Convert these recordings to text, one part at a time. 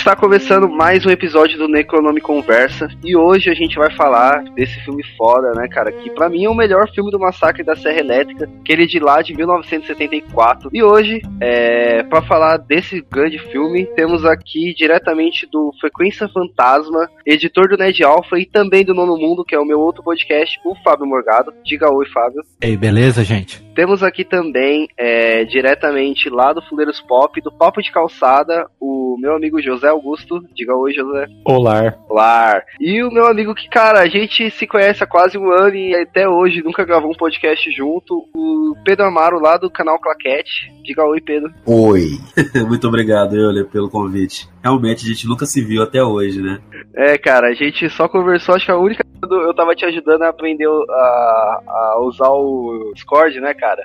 Está começando mais um episódio do Necronome Conversa e hoje a gente vai falar desse filme foda, né, cara? Que pra mim é o melhor filme do Massacre da Serra Elétrica, aquele de lá de 1974. E hoje, é, para falar desse grande filme, temos aqui diretamente do Frequência Fantasma, editor do Ned Alpha e também do Nono Mundo, que é o meu outro podcast, o Fábio Morgado. Diga oi, Fábio. Ei, beleza, gente? Temos aqui também, é, diretamente lá do Fuleiros Pop, do Papo de Calçada, o meu amigo José Augusto. Diga oi, José. Olá. Olá. E o meu amigo que, cara, a gente se conhece há quase um ano e até hoje nunca gravou um podcast junto, o Pedro Amaro lá do canal Claquete. Diga oi, Pedro. Oi. Muito obrigado, Euler, pelo convite. Realmente, a gente nunca se viu até hoje, né? É, cara, a gente só conversou, acho que a única eu tava te ajudando a aprender a, a usar o Discord, né, cara?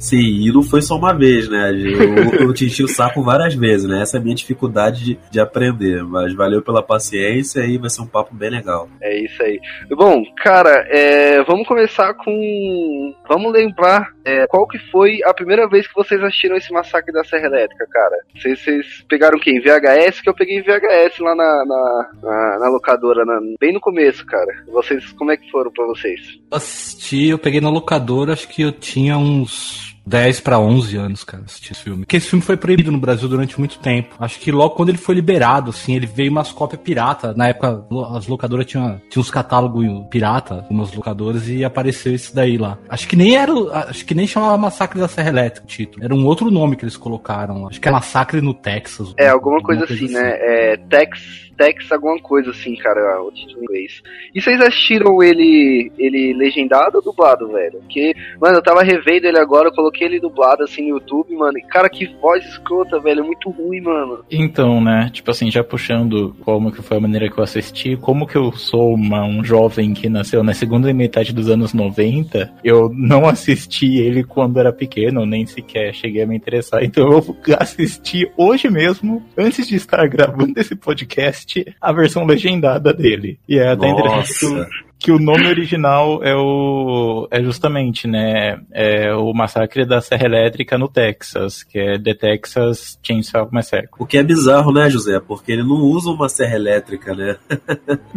Sim, e não foi só uma vez, né? Eu, eu te enchi o saco várias vezes, né? Essa é a minha dificuldade de, de aprender. Mas valeu pela paciência e vai ser um papo bem legal. É isso aí. Bom, cara, é, vamos começar com. Vamos lembrar é, qual que foi a primeira vez que vocês assistiram esse massacre da Serra Elétrica, cara? Vocês, vocês pegaram quem? VHS? Que eu peguei VHS lá na, na, na, na locadora, na, bem no começo, cara. Vocês, como é que foram pra vocês? Eu assisti, eu peguei na locadora, acho que eu tinha uns 10 para 11 anos, cara, assistir esse filme. Porque esse filme foi proibido no Brasil durante muito tempo. Acho que logo quando ele foi liberado, assim, ele veio umas cópias pirata. Na época, as locadoras tinham, tinham uns catálogos pirata, umas locadoras, e apareceu esse daí lá. Acho que nem era, acho que nem chamava Massacre da Serra Elétrica o título. Era um outro nome que eles colocaram. Acho que é Massacre no Texas. É, alguma, alguma coisa, coisa, assim, assim, né? É, Tex Tex alguma coisa assim, cara, o título em inglês. E vocês assistiram ele ele legendado ou dublado, velho? Porque, mano, eu tava revendo ele agora, eu coloquei ele dublado assim no YouTube, mano. E, cara, que voz escrota, velho, é muito ruim, mano. Então, né, tipo assim, já puxando como que foi a maneira que eu assisti, como que eu sou uma, um jovem que nasceu na segunda metade dos anos 90, eu não assisti ele quando era pequeno, nem sequer cheguei a me interessar. Então eu assisti hoje mesmo, antes de estar gravando esse podcast, a versão legendada dele. E é até Nossa. interessante que o nome original é o é justamente, né, é o massacre da Serra Elétrica no Texas, que é The Texas Chainsaw Massacre. O que é bizarro, né, José? Porque ele não usa uma serra elétrica, né?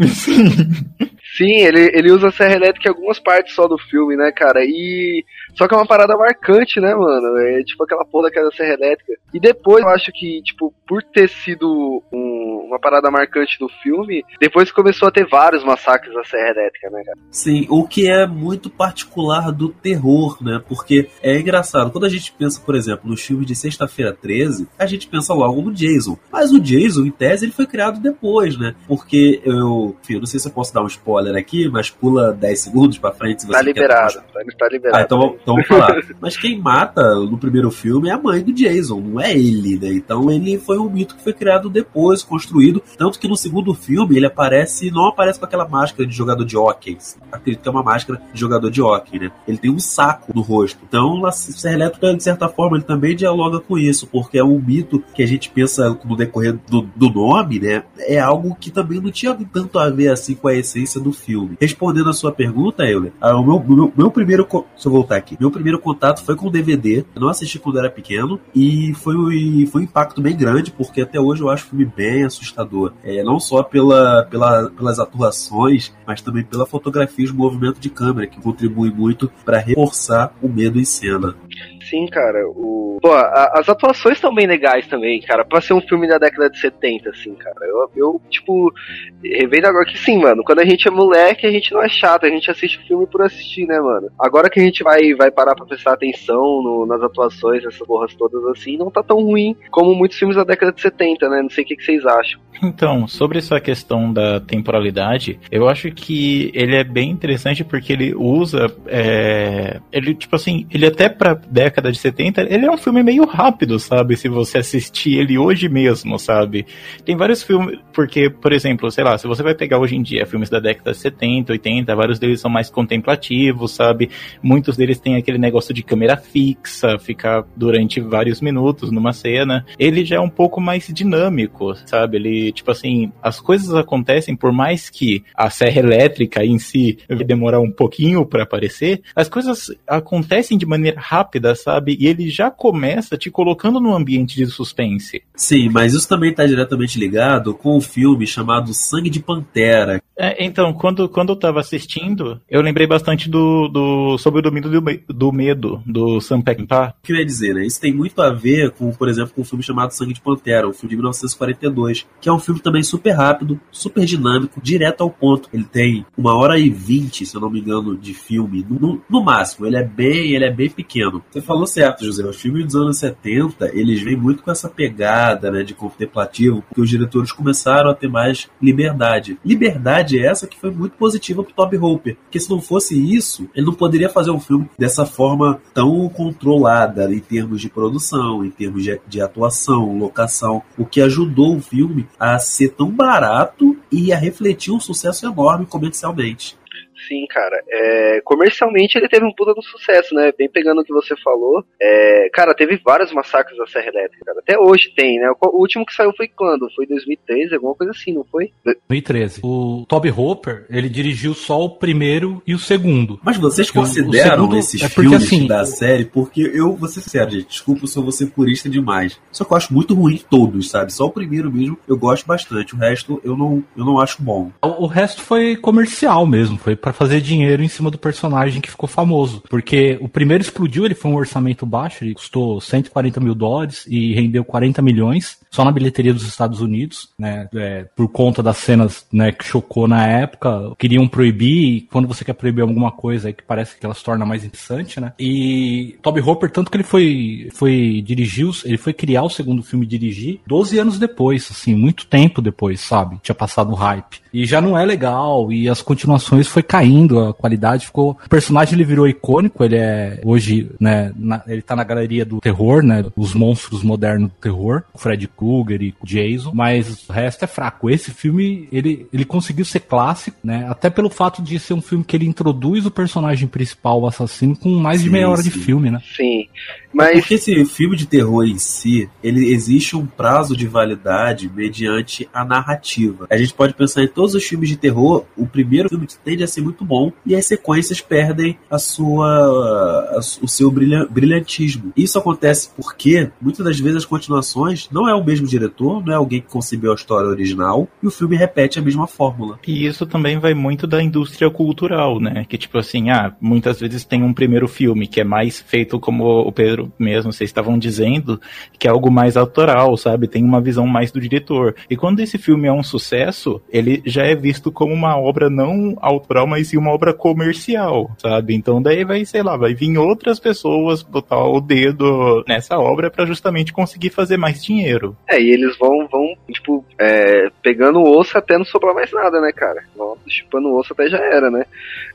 Sim. Sim, ele, ele usa a serra elétrica em algumas partes só do filme, né, cara? E só que é uma parada marcante, né, mano? É tipo aquela porra daquela serra elétrica. E depois eu acho que, tipo, por ter sido um, uma parada marcante do filme, depois começou a ter vários massacres da serra elétrica, né, cara? Sim, o que é muito particular do terror, né? Porque é engraçado, quando a gente pensa, por exemplo, no filme de Sexta-feira 13, a gente pensa logo no Jason. Mas o Jason, em tese, ele foi criado depois, né? Porque eu, enfim, eu não sei se eu posso dar um spoiler aqui, mas pula 10 segundos pra frente se você Tá liberado, quer... tá, tá liberado. Ah, então, então vamos falar. Mas quem mata no primeiro filme é a mãe do Jason, não é ele, né? Então ele foi um mito que foi criado depois, construído. Tanto que no segundo filme ele aparece, não aparece com aquela máscara de jogador de hockey. Acredito que é uma máscara de jogador de hockey, né? Ele tem um saco no rosto. Então, a Serra Elétrica, de certa forma, ele também dialoga com isso, porque é um mito que a gente pensa no decorrer do, do nome, né? É algo que também não tinha tanto a ver assim com a essência do filme. Respondendo a sua pergunta, Euler, ah, o meu, meu, meu primeiro. Deixa eu voltar aqui. Meu primeiro contato foi com o DVD. Eu não assisti quando era pequeno e foi, foi um impacto bem grande, porque até hoje eu acho o filme bem assustador. É, não só pela, pela, pelas atuações, mas também pela fotografia e o movimento de câmera, que contribui muito para reforçar o medo em cena. Sim, cara. O... Pô, a- as atuações estão bem legais também, cara. Pra ser um filme da década de 70, assim, cara. Eu, eu tipo, revendo agora que sim, mano. Quando a gente é moleque, a gente não é chato. A gente assiste o filme por assistir, né, mano? Agora que a gente vai, vai parar pra prestar atenção no- nas atuações, essas porras todas assim, não tá tão ruim como muitos filmes da década de 70, né? Não sei o que, que vocês acham. Então, sobre essa questão da temporalidade, eu acho que ele é bem interessante porque ele usa. é, ele, tipo assim, ele até pra década de 70, ele é um filme meio rápido, sabe? Se você assistir ele hoje mesmo, sabe? Tem vários filmes, porque, por exemplo, sei lá, se você vai pegar hoje em dia filmes da década de 70, 80, vários deles são mais contemplativos, sabe? Muitos deles têm aquele negócio de câmera fixa, ficar durante vários minutos numa cena. Ele já é um pouco mais dinâmico, sabe? Ele, tipo assim, as coisas acontecem por mais que a serra elétrica em si demorar um pouquinho pra aparecer, as coisas acontecem de maneira rápida, sabe? E ele já começa te colocando num ambiente de suspense. Sim, mas isso também está diretamente ligado com o filme chamado Sangue de Pantera. É, então, quando, quando eu tava assistindo, eu lembrei bastante do, do sobre o domínio do, do medo, do Sam Peckinpah. O que eu ia dizer, né? Isso tem muito a ver com, por exemplo, com um filme chamado Sangue de Pantera, um filme de 1942, que é um filme também super rápido, super dinâmico, direto ao ponto. Ele tem uma hora e vinte, se eu não me engano, de filme, no, no máximo. Ele é bem, ele é bem pequeno. Você falou certo, José. Os filmes dos anos 70, eles vêm muito com essa pegada, né, de contemplativo, porque os diretores começaram a ter mais liberdade. Liberdade é essa que foi muito positiva pro Toby Hooper, porque se não fosse isso, ele não poderia fazer um filme dessa forma tão controlada em termos de produção, em termos de, de atuação, locação, o que ajudou o filme a ser tão barato e a refletir um sucesso enorme comercialmente. Sim, cara. É, comercialmente ele teve um puta do sucesso, né? Bem pegando o que você falou. É, cara, teve vários massacres da Serra Elétrica, cara. Até hoje tem, né? O, o último que saiu foi quando? Foi 2013, alguma coisa assim, não foi? 2013. O Toby Hopper, ele dirigiu só o primeiro e o segundo. Mas vocês O- o consideram segundo esses é porque, filmes assim, da série? Porque eu, vou ser sincero, gente, desculpa se eu vou ser purista demais. Só que eu acho muito ruim todos, sabe? Só o primeiro mesmo eu gosto bastante. O resto eu não, eu não acho bom. O, o resto foi comercial mesmo, foi pra fazer dinheiro em cima do personagem que ficou famoso. Porque o primeiro explodiu, ele foi um orçamento baixo, ele custou 140 mil dólares e rendeu 40 milhões só na bilheteria dos Estados Unidos, né? É, por conta das cenas né, que chocou na época, queriam proibir, e quando você quer proibir alguma coisa aí que parece que ela se torna mais interessante, né? E Toby Hopper, tanto que ele foi, foi dirigir, ele foi criar o segundo filme e dirigir 12 anos depois, assim, muito tempo depois, sabe? Tinha passado o hype. E já não é legal, e as continuações foi caindo, a qualidade ficou. O personagem ele virou icônico, ele é hoje, né? na- ele tá na galeria do terror, né? Os monstros modernos do terror, o Fred Krueger e o Jason, mas o resto é fraco. Esse filme, ele, ele conseguiu ser clássico, né? Até pelo fato de ser um filme que ele introduz o personagem principal, o assassino, com mais de Sim, meia hora de sim. filme, né? Sim. Mas Porque esse filme de terror em si, ele existe um prazo de validade mediante a narrativa. A gente pode pensar em todos os filmes de terror, o primeiro filme tende a ser muito bom e as sequências perdem a sua, a o seu brilha- brilhantismo. Isso acontece porque muitas das vezes as continuações não é o mesmo diretor, não é alguém que concebeu a história original e o filme repete a mesma fórmula. E isso também vai muito da indústria cultural, né? Que tipo assim, ah, muitas vezes tem um primeiro filme que é mais feito como o Pedro mesmo, vocês estavam dizendo, que é algo mais autoral, sabe? Tem uma visão mais do diretor. E quando esse filme é um sucesso, ele já é visto como uma obra não autoral, mas sim uma obra comercial, sabe? Então daí vai, sei lá, vai vir outras pessoas botar o dedo nessa obra pra justamente conseguir fazer mais dinheiro. É, e eles vão, vão tipo, é, pegando o osso até não sobrar mais nada, né, cara? Vão chupando o osso até já era, né?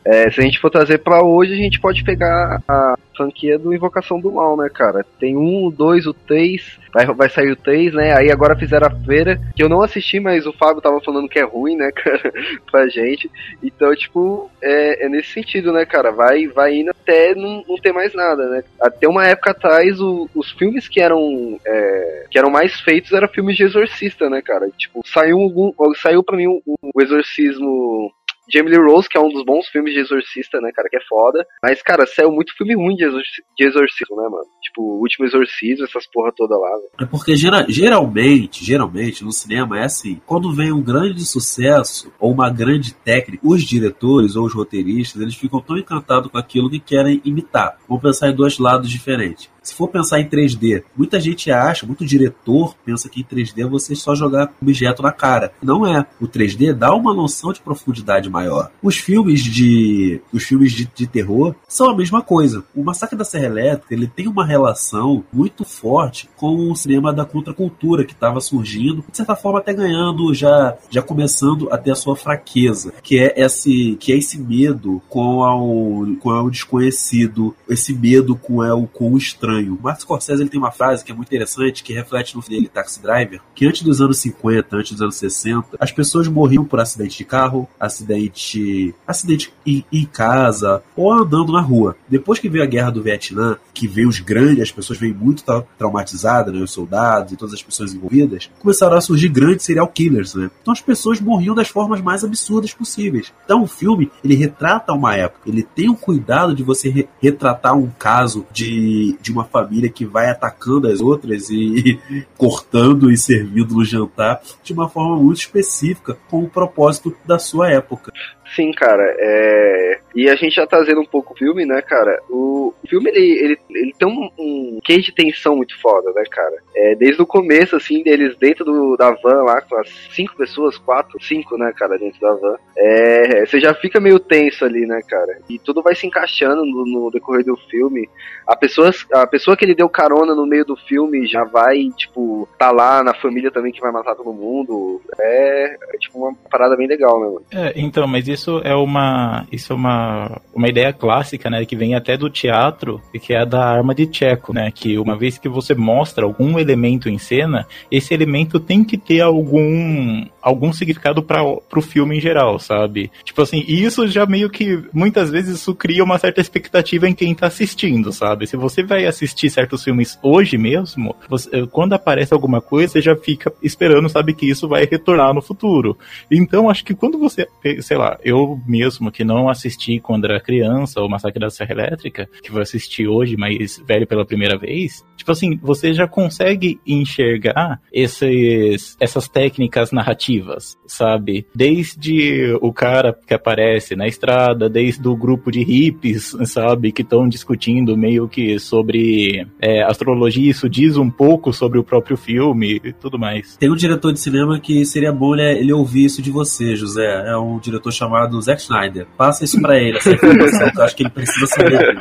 É, se a gente for trazer pra hoje, a gente pode pegar a franquia do Invocação do Mal, né, cara? Tem um, o dois, o três, vai, vai sair o três, né? Aí agora fizeram a feira, que eu não assisti, mas o Fábio tava falando que é ruim, né, cara, pra gente. Então, tipo, é, é nesse sentido, né, cara? Vai, vai indo até não, não ter mais nada, né? Até uma época atrás, o- os filmes que eram é, que eram mais feitos eram filmes de exorcista, né, cara? Tipo, saiu algum, saiu para mim o, o exorcismo Jamie Lee Rose, que é um dos bons filmes de exorcista, né, cara, que é foda. Mas, cara, saiu muito filme ruim de, exorci de exorcismo, né, mano? Tipo, o último exorcismo, essas porra toda lá, velho. É porque gera, geralmente, geralmente, no cinema é assim, quando vem um grande sucesso ou uma grande técnica, os diretores ou os roteiristas, eles ficam tão encantados com aquilo que querem imitar. Vamos pensar em dois lados diferentes. Se for pensar em 3D, muita gente acha, muito diretor pensa que em 3D é você só jogar objeto na cara. Não é. O 3D dá uma noção de profundidade maior. Os filmes de os filmes de, de terror são a mesma coisa. O Massacre da Serra Elétrica ele tem uma relação muito forte com o cinema da contracultura que estava surgindo, de certa forma até ganhando já já começando a ter a sua fraqueza, que é esse que é esse medo com o, com o desconhecido, esse medo com o, com o estranho estranho. O Martin Scorsese ele tem uma frase que é muito interessante, que reflete no dele, Taxi Driver, que antes dos anos 50, antes dos anos 60, as pessoas morriam por acidente de carro, acidente, acidente em, em casa ou andando na rua. Depois que veio a guerra do Vietnã, que veio os grandes, as pessoas veio muito tra traumatizadas, né, os soldados e todas as pessoas envolvidas, começaram a surgir grandes serial killers, né? Então as pessoas morriam das formas mais absurdas possíveis. Então o filme, ele retrata uma época, ele tem o cuidado de você re retratar um caso de, de uma família que vai atacando as outras e, cortando e servindo no jantar de uma forma muito específica com o propósito da sua época. Sim, cara, é... e a gente já tá um pouco o filme, né, cara? O filme, ele, ele, ele tem um, um de tensão muito foda, né, cara? É, desde o começo, assim, deles dentro do, da van lá, com as cinco pessoas, quatro, cinco, né, cara, dentro da van, é, você já fica meio tenso ali, né, cara? E tudo vai se encaixando no, no decorrer do filme. A pessoa, a pessoa que ele deu carona no meio do filme já vai, tipo, tá lá na família também que vai matar todo mundo. É, é tipo, uma parada bem legal, né, mano? É, então, mas isso isso é uma isso é uma, uma ideia clássica, né, que vem até do teatro, e que é a da arma de Checo, né, que uma vez que você mostra algum elemento em cena, esse elemento tem que ter algum algum significado para o filme em geral, sabe? Tipo assim, isso já meio que muitas vezes isso cria uma certa expectativa em quem tá assistindo, sabe? Se você vai assistir certos filmes hoje mesmo, você, quando aparece alguma coisa, você já fica esperando, sabe, que isso vai retornar no futuro. Então, acho que quando você, sei lá, eu mesmo que não assisti quando era criança o Massacre da Serra Elétrica, que vou assistir hoje, mas velho pela primeira vez, tipo assim, você já consegue enxergar esses, essas técnicas narrativas, sabe? Desde o cara que aparece na estrada, desde o grupo de hippies, sabe? Que estão discutindo meio que sobre é, astrologia, isso diz um pouco sobre o próprio filme e tudo mais. Tem um diretor de cinema que seria bom ele, ele ouvir isso de você, José. É um diretor chamado chamado Zack Snyder. Passa isso pra ele, essa informação que eu acho que ele precisa saber.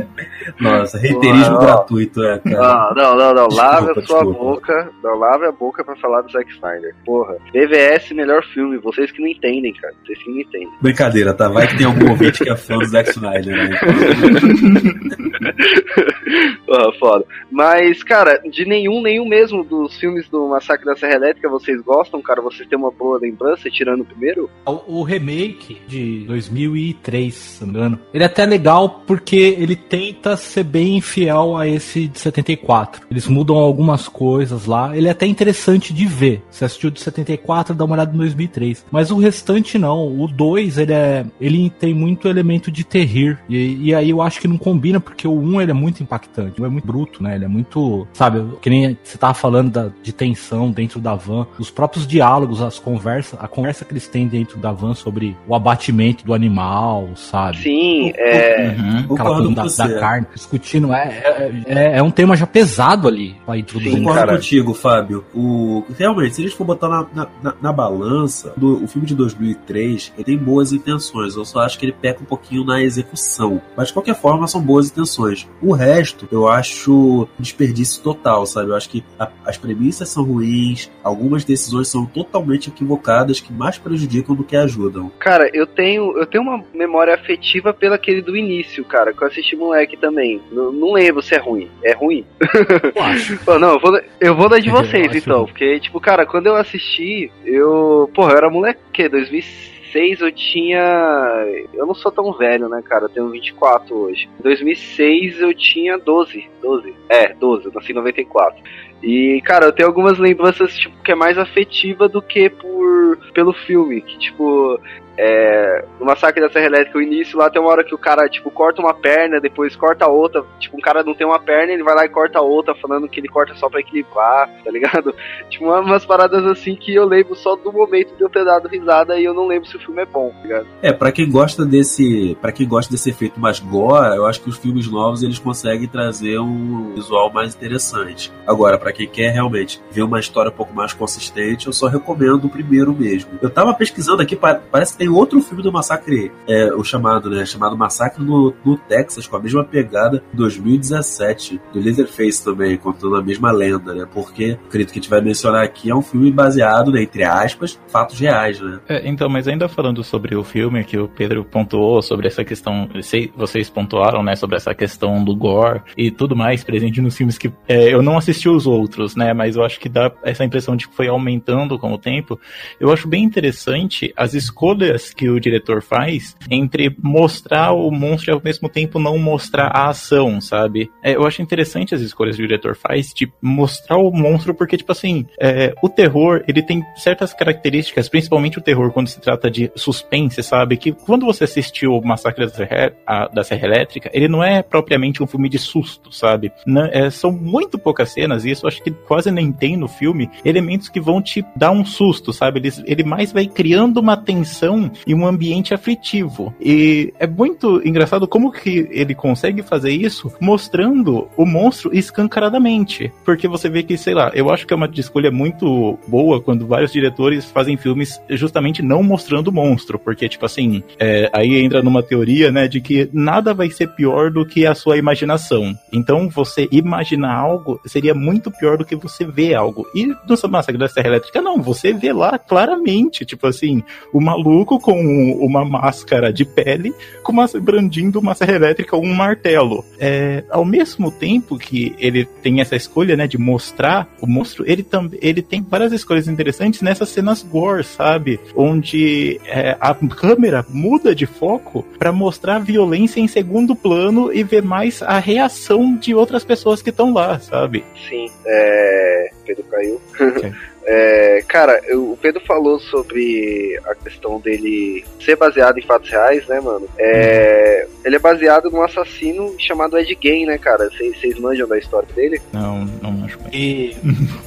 Nossa, reiterismo gratuito, é, cara. Não, não, não, não. Lave a sua desculpa. boca. Não, lave a boca pra falar do Zack Snyder. Porra. BVS, melhor filme. Vocês que não entendem, cara. Vocês que não entendem. Brincadeira, tá? Vai que tem algum ouvinte que é fã do Zack Snyder, né? Porra, foda. Mas, cara, de nenhum, nenhum mesmo dos filmes do Massacre da Serra Elétrica vocês gostam, cara? Vocês têm uma boa lembrança, tirando o primeiro? O, o remake de 2003, se não me engano, ele é até legal porque ele tenta ser bem fiel a esse de 74. Eles mudam algumas coisas lá. Ele é até interessante de ver. Se assistiu de 74, dá uma olhada no 2003. Mas o restante não. O 2, ele é. Ele tem muito elemento de terrir. E, e aí eu acho que não combina, porque o 1 um, ele é muito impactante. O é muito bruto, né? Ele é muito. Sabe, que nem você tava falando da, de tensão dentro da van. Os próprios diálogos, as conversas, a conversa que eles têm dentro da van sobre o abatimento do animal, sabe? Sim, é. Uhum, aquela coisa da, da carne discutindo. É, é, é, é, um tema já pesado ali pra introduzir. Concordo cara. contigo, Fábio. O, realmente, se a gente for botar na, na, na balança, do, o filme de 2003 ele tem boas intenções. Eu só acho que ele peca um pouquinho na execução. Mas de qualquer forma, são boas intenções. O resto, eu acho desperdício total, sabe? Eu acho que a, as premissas são ruins, algumas decisões são totalmente equivocadas que mais prejudicam do que ajudam. Cara, eu tenho, eu tenho uma memória afetiva pelo aquele do início, cara, que eu assisti moleque também. Não, não lembro se é ruim. É ruim? Eu acho. não, eu vou, eu vou dar de vocês, então. Porque, tipo, cara, quando eu assisti, eu. Porra, eu era moleque, que? 2006? 2006 eu tinha. Eu não sou tão velho, né, cara? Eu tenho 24 hoje. Em 2006 eu tinha 12. 12. É, 12. Eu nasci em 94. E, cara, eu tenho algumas lembranças, tipo, que é mais afetiva do que por pelo filme. Que, tipo, é, no Massacre da Serra Elétrica, o início lá tem uma hora que o cara, tipo, corta uma perna, depois corta outra. Tipo, um cara não tem uma perna, ele vai lá e corta outra, falando que ele corta só pra equilibrar, tá ligado? Tipo, umas paradas assim que eu lembro só do momento de eu ter dado risada e eu não lembro se o filme é bom, tá ligado? É, pra quem gosta desse. para quem gosta desse efeito mais gore, eu acho que os filmes novos eles conseguem trazer um visual mais interessante. Agora, para quem quer realmente ver uma história um pouco mais consistente, eu só recomendo o primeiro mesmo. Eu tava pesquisando aqui, parece que tem outro filme do Massacre, é, o chamado, né? Chamado Massacre no, no Texas, com a mesma pegada, 2017, do Leatherface também, contando a mesma lenda, né? Porque, acredito que a gente vai mencionar aqui, é um filme baseado, né, entre aspas, fatos reais, né? É, então, mas ainda falando sobre o filme que o Pedro pontuou, sobre essa questão, vocês pontuaram, né, sobre essa questão do gore e tudo mais presente nos filmes que é, eu não assisti os outros, né, mas eu acho que dá essa impressão de que foi aumentando com o tempo. Eu acho bem interessante as escolhas escolhas que o diretor faz entre mostrar o monstro e ao mesmo tempo não mostrar a ação, sabe? É, eu acho interessante as escolhas que o diretor faz de mostrar o monstro, porque, tipo assim, é, o terror, ele tem certas características, principalmente o terror quando se trata de suspense, sabe? Que quando você assistiu o Massacre da Serra, a, da Serra Elétrica, ele não é propriamente um filme de susto, sabe? Não, é, são muito poucas cenas, e isso acho que quase nem tem no filme, elementos que vão te dar um susto, sabe? Ele, ele mais vai criando uma tensão e um ambiente aflitivo. E é muito engraçado como que ele consegue fazer isso mostrando o monstro escancaradamente. Porque você vê que, sei lá, eu acho que é uma escolha muito boa quando vários diretores fazem filmes justamente não mostrando o monstro. Porque, tipo assim, é, aí entra numa teoria, né, de que nada vai ser pior do que a sua imaginação. Então, você imaginar algo seria muito pior do que você ver algo. E no Massacre da Serra Elétrica, não, você vê lá claramente, tipo assim, o maluco maluco com uma máscara de pele, com uma, brandindo uma serra elétrica ou um martelo. É, ao mesmo tempo que ele tem essa escolha, né, de mostrar o monstro, ele também ele tem várias escolhas interessantes nessas cenas gore, sabe? Onde é, a câmera muda de foco para mostrar a violência em segundo plano e ver mais a reação de outras pessoas que estão lá, sabe? Sim, é... Pedro caiu. Okay. É, cara, eu, o Pedro falou sobre a questão dele ser baseado em fatos reais, né, mano? É. Ele é baseado num assassino chamado Ed Gein, né, cara? Vocês manjam da história dele? Não, não manjo. E...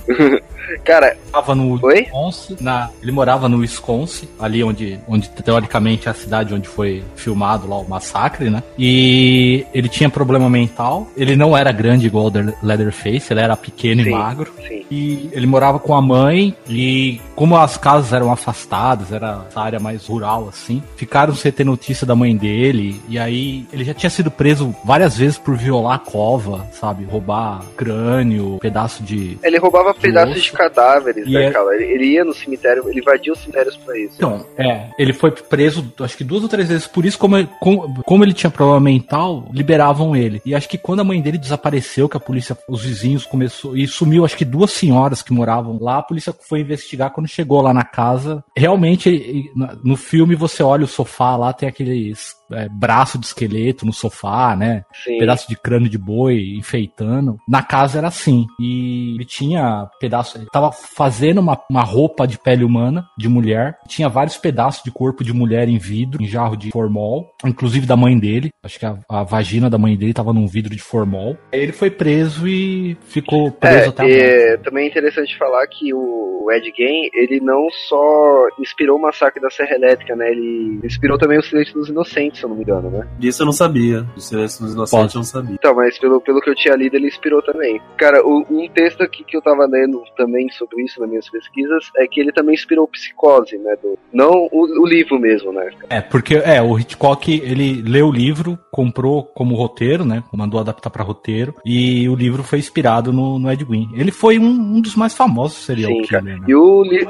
Cara, morava no Oi? Wisconsin, na, ele morava no Wisconsin, ali onde, onde teoricamente é a cidade onde foi filmado lá o massacre, né? E ele tinha problema mental. Ele não era grande igual o Leatherface, ele era pequeno sim, e magro. Sim. E ele morava com a mãe e como as casas eram afastadas, era essa área mais rural assim, ficaram sem ter notícia da mãe dele. E aí ele já tinha sido preso várias vezes por violar a cova, sabe? Roubar crânio, pedaço de. Ele roubava pedaços de cadáveres, e né, é... cara? Ele, ele, ia no cemitério, ele invadia os cemitérios pra isso. Então, é, ele foi preso, acho que duas ou três vezes por isso, como, como, como ele tinha problema mental, liberavam ele. E acho que quando a mãe dele desapareceu, que a polícia, os vizinhos começou, e sumiu, acho que duas senhoras que moravam lá, a polícia foi investigar quando chegou lá na casa. Realmente, no filme você olha o sofá lá, tem aqueles é, braço de esqueleto no sofá, né? Sim. Pedaço de crânio de boi enfeitando. Na casa era assim. E ele tinha pedaço. Ele tava fazendo uma, uma roupa de pele humana, de mulher. Tinha vários pedaços de corpo de mulher em vidro, em jarro de formol. Inclusive da mãe dele. Acho que a, a vagina da mãe dele tava num vidro de formol. Ele foi preso e ficou preso é, até agora. É, também é interessante falar que o Ed Gein, ele não só inspirou o massacre da Serra Elétrica, né? Ele inspirou também o Silêncio dos Inocentes se eu não me engano, né? Disso eu não sabia. Do Silêncio dos Inocentes eu não sabia. Então, mas pelo, pelo que eu tinha lido, ele inspirou também. Cara, o, um texto aqui que eu tava lendo também sobre isso nas minhas pesquisas é que ele também inspirou Psicose, né? Do, não o, o livro mesmo, né? É, porque é, o Hitchcock, ele leu o livro comprou como roteiro, né? Mandou adaptar para roteiro. E o livro foi inspirado no, no Ed Gein. Ele foi um, um dos mais famosos serial Sim, killer, cara. né? E o li-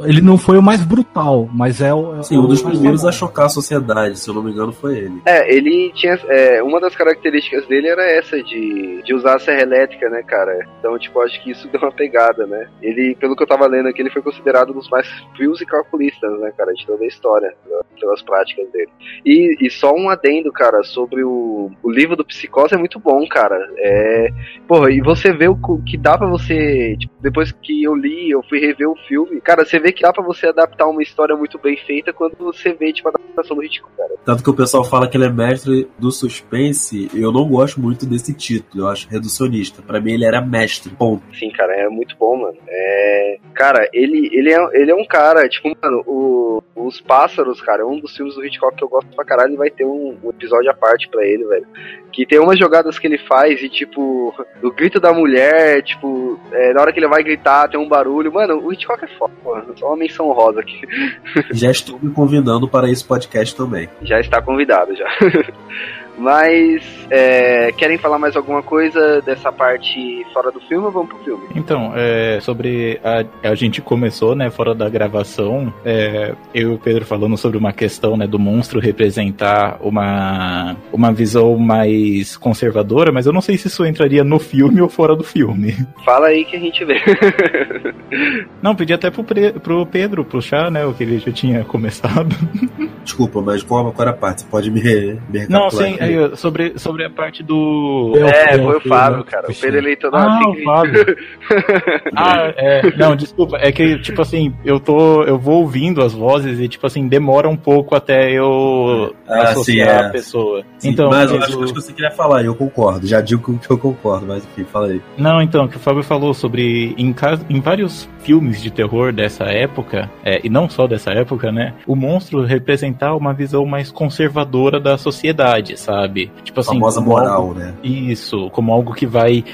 Ele não foi o mais brutal, mas é o. é Sim, o um dos primeiros a chocar a sociedade, se eu não me engano, foi ele. É, ele tinha. é, uma das características dele era essa, de, de usar a serra elétrica, né, cara? Então, tipo, acho que isso deu uma pegada, né? Ele, pelo que eu tava lendo aqui, ele foi considerado um dos mais frios e calculistas, né, cara, de toda a história, pelas práticas dele. E, e só um adendo, cara, sobre o, o livro do Psicose é muito bom, cara. É. Porra, e você vê o que dá pra você. Tipo, depois que eu li, eu fui rever o filme, cara, você vê que dá pra você adaptar uma história muito bem feita quando você vê, tipo, a adaptação do Hitchcock, cara. Tanto que o pessoal fala que ele é mestre do suspense, eu não gosto muito desse título, eu acho reducionista. Pra mim ele era mestre, ponto. Sim, cara, é muito bom, mano. É... Cara, ele, ele, é, ele é um cara, tipo, mano, o, Os Pássaros, cara, é um dos filmes do Hitchcock que eu gosto pra caralho. Ele vai ter um, um episódio à parte pra ele, velho. Que tem umas jogadas que ele faz e, tipo, o grito da mulher, tipo, é, na hora que ele vai gritar, tem um barulho. Mano, o Hitchcock é foda, mano. Só uma menção rosa aqui. Já estou me convidando para esse podcast também. Já está convidado, já. Mas, é, querem falar mais alguma coisa dessa parte fora do filme ou vamos pro filme? Então, é, sobre a, a gente começou, né, fora da gravação, é, eu e o Pedro falando sobre uma questão, né, do monstro representar uma, uma visão mais conservadora, mas eu não sei se isso entraria no filme ou fora do filme. Fala aí que a gente vê. Não, pedi até pro, Pre- pro Pedro puxar, né, o que ele já tinha começado. Desculpa, mas qual, qual era a parte? Você pode me, re- me Não, sim, aí, sobre, sobre a parte do... É, eu- foi o eu- Fábio, eu- cara. O puxei. Pedro eleitor da Ah, o. Fábio. Ah, é. Não, desculpa. É que, tipo assim, eu tô. Eu vou ouvindo as vozes e, tipo assim, demora um pouco até eu Ah, associar sim, é. a pessoa. Sim, então, mas eu acho o- que você queria falar, e eu concordo. Já digo que eu concordo, mas enfim, fala aí. Não, então, que o Fábio falou sobre. Em, em vários filmes de terror dessa época, é, e não só dessa época, né? O monstro representar uma visão mais conservadora da sociedade, sabe? Tipo A assim. famosa como algo- moral, né? Isso, como algo que vai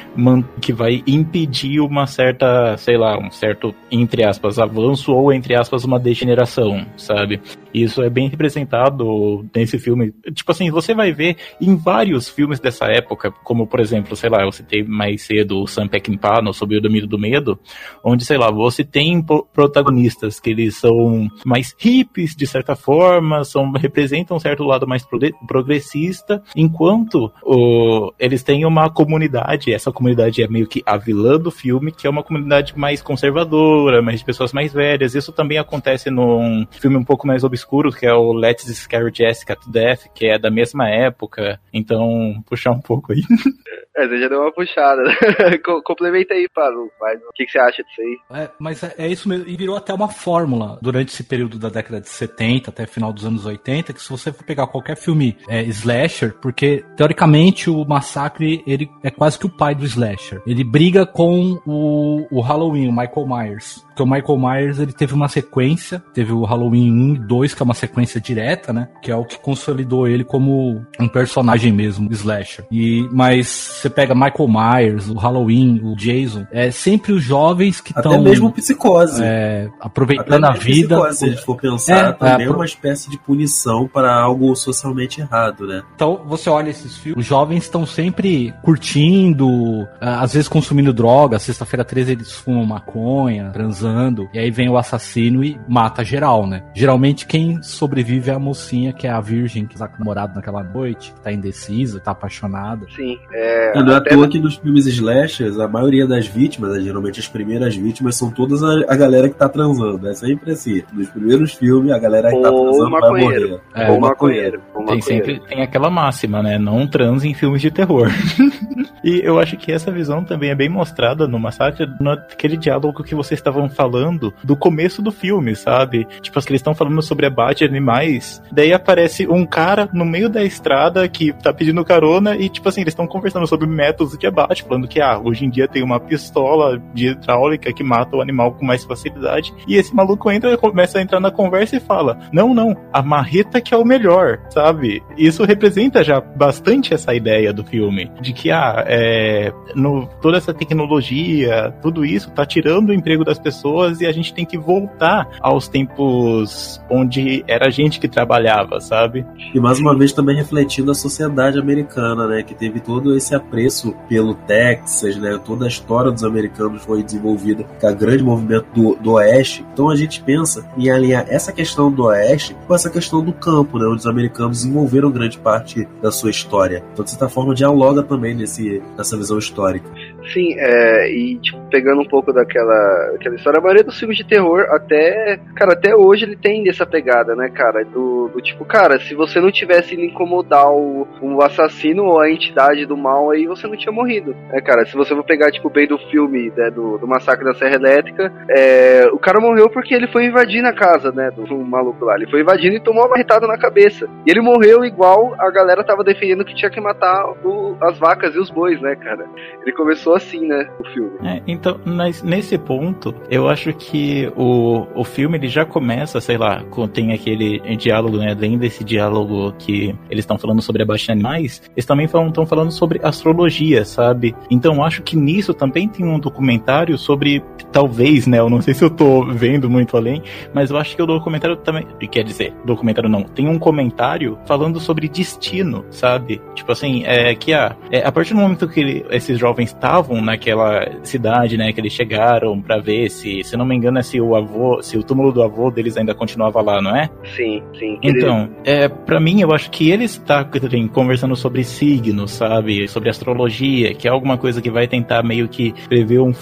que vai impedir uma certa, sei lá, um certo entre aspas avanço ou entre aspas uma degeneração, sabe? Isso é bem representado nesse filme. Tipo assim, você vai ver em vários filmes dessa época, como por exemplo, sei lá, eu citei mais cedo o Sam Peckinpah no Sob o Domínio do Medo, onde, sei lá, você tem protagonistas que eles são mais hippies de certa forma, são representam um certo lado mais progre- progressista, enquanto o, eles têm uma comunidade, essa comunidade é meio que a vilã do filme, que é uma comunidade mais conservadora, mais de pessoas mais velhas. Isso também acontece num filme um pouco mais obscuro, que é o Let's Scare Jessica to Death, que é da mesma época. Então, puxar um pouco aí. É, você já deu uma puxada. Co- Complementa aí, Pablo. Mas o que, que você acha disso aí? É, mas é, é isso mesmo. E virou até uma fórmula durante esse período da década de 70 até final dos anos 80, que se você for pegar qualquer filme é, slasher, porque teoricamente o massacre ele é quase que o pai do slasher. Ele briga com o, o Halloween, o Michael Myers. Porque o Michael Myers ele teve uma sequência, teve o Halloween 1 e 2, que é uma sequência direta, né? Que é o que consolidou ele como um personagem mesmo, slasher. E, mas você pega Michael Myers, o Halloween, o Jason, é sempre os jovens que Até estão mesmo psicose. é, Até aproveitando a mesmo vida. psicose, se a gente for pensar, É, também é, é, uma espécie de punição para algo socialmente errado, né? Então você olha esses filmes, os jovens estão sempre curtindo, às vezes consumindo droga. Sexta-feira 13 eles fumam maconha, transando, e aí vem o assassino e mata geral, né? Geralmente quem sobrevive é a mocinha, que é a virgem que tá com o namorado naquela noite, que tá indecisa, tá apaixonada. Sim, é. Não é à até- toa que nos filmes slashers, a maioria das vítimas, né, geralmente as primeiras vítimas, são todas a, a galera que tá transando. É sempre assim. Nos primeiros filmes, a galera que tá transando vai morrer. É, ou maconheiro. Ou Tem maconheiro. sempre tem aquela máxima, né? Não transe em filmes de terror. e eu acho que essa visão também é bem mostrada no Massacre, naquele diálogo que vocês estavam falando do começo do filme, sabe? Tipo, as que eles estão falando sobre abate de animais, daí aparece um cara no meio da estrada que tá pedindo carona e, tipo assim, eles estão conversando sobre sobre métodos de abate, falando que ah, hoje em dia tem uma pistola de hidráulica que mata o animal com mais facilidade. E esse maluco entra, começa a entrar na conversa e fala: Não, não, a marreta que é o melhor, sabe? Isso representa já bastante essa ideia do filme. De que, ah, é, no, toda essa tecnologia, tudo isso tá tirando o emprego das pessoas e a gente tem que voltar aos tempos onde era a gente que trabalhava, sabe? E mais uma vez também refletindo a sociedade americana, né? Que teve todo esse apreço pelo Texas, né? Toda a história dos americanos foi desenvolvida com a grande movimento do, do Oeste. Então a gente pensa em alinhar essa questão do Oeste com essa questão do campo, né? Onde os americanos desenvolveram grande parte da sua história. Então, de certa forma, dialoga também nesse, nessa visão histórica. Sim, é, e tipo, pegando um pouco daquela, daquela história, a maioria dos filmes de terror, até, cara, até hoje ele tem essa pegada, né, cara? Do, do tipo, cara, se você não tivesse ido incomodar o, o assassino ou a entidade do mal aí, você não tinha morrido. É, cara, se você for pegar, tipo, bem do filme, né, do, do massacre da Serra Elétrica, é, o cara morreu porque ele foi invadir na casa, né, do, maluco lá. Ele foi invadindo e tomou uma marretada na cabeça. E ele morreu igual a galera tava defendendo que tinha que matar o, as vacas e os bois, né, cara? Ele começou assim, né, o filme. É, então, mas nesse ponto, eu acho que o, o filme ele já começa, sei lá, tem aquele diálogo, né, além desse diálogo que eles estão falando sobre abaixo animais, eles também estão falando sobre astrologia, sabe? Então, acho que nisso também tem um documentário sobre, talvez, né, eu não sei se eu tô vendo muito além, mas eu acho que o documentário também, quer dizer, documentário não, tem um comentário falando sobre destino, sabe? Tipo assim, é que a, é, a partir do momento que esses jovens estavam naquela cidade, né, que eles chegaram para ver se, se não me engano, é se o avô, se o túmulo do avô deles ainda continuava lá, não é? Sim, sim. Então, é, para mim, eu acho que ele está conversando sobre signos, sabe? Sobre astrologia, que é alguma coisa que vai tentar meio que prever um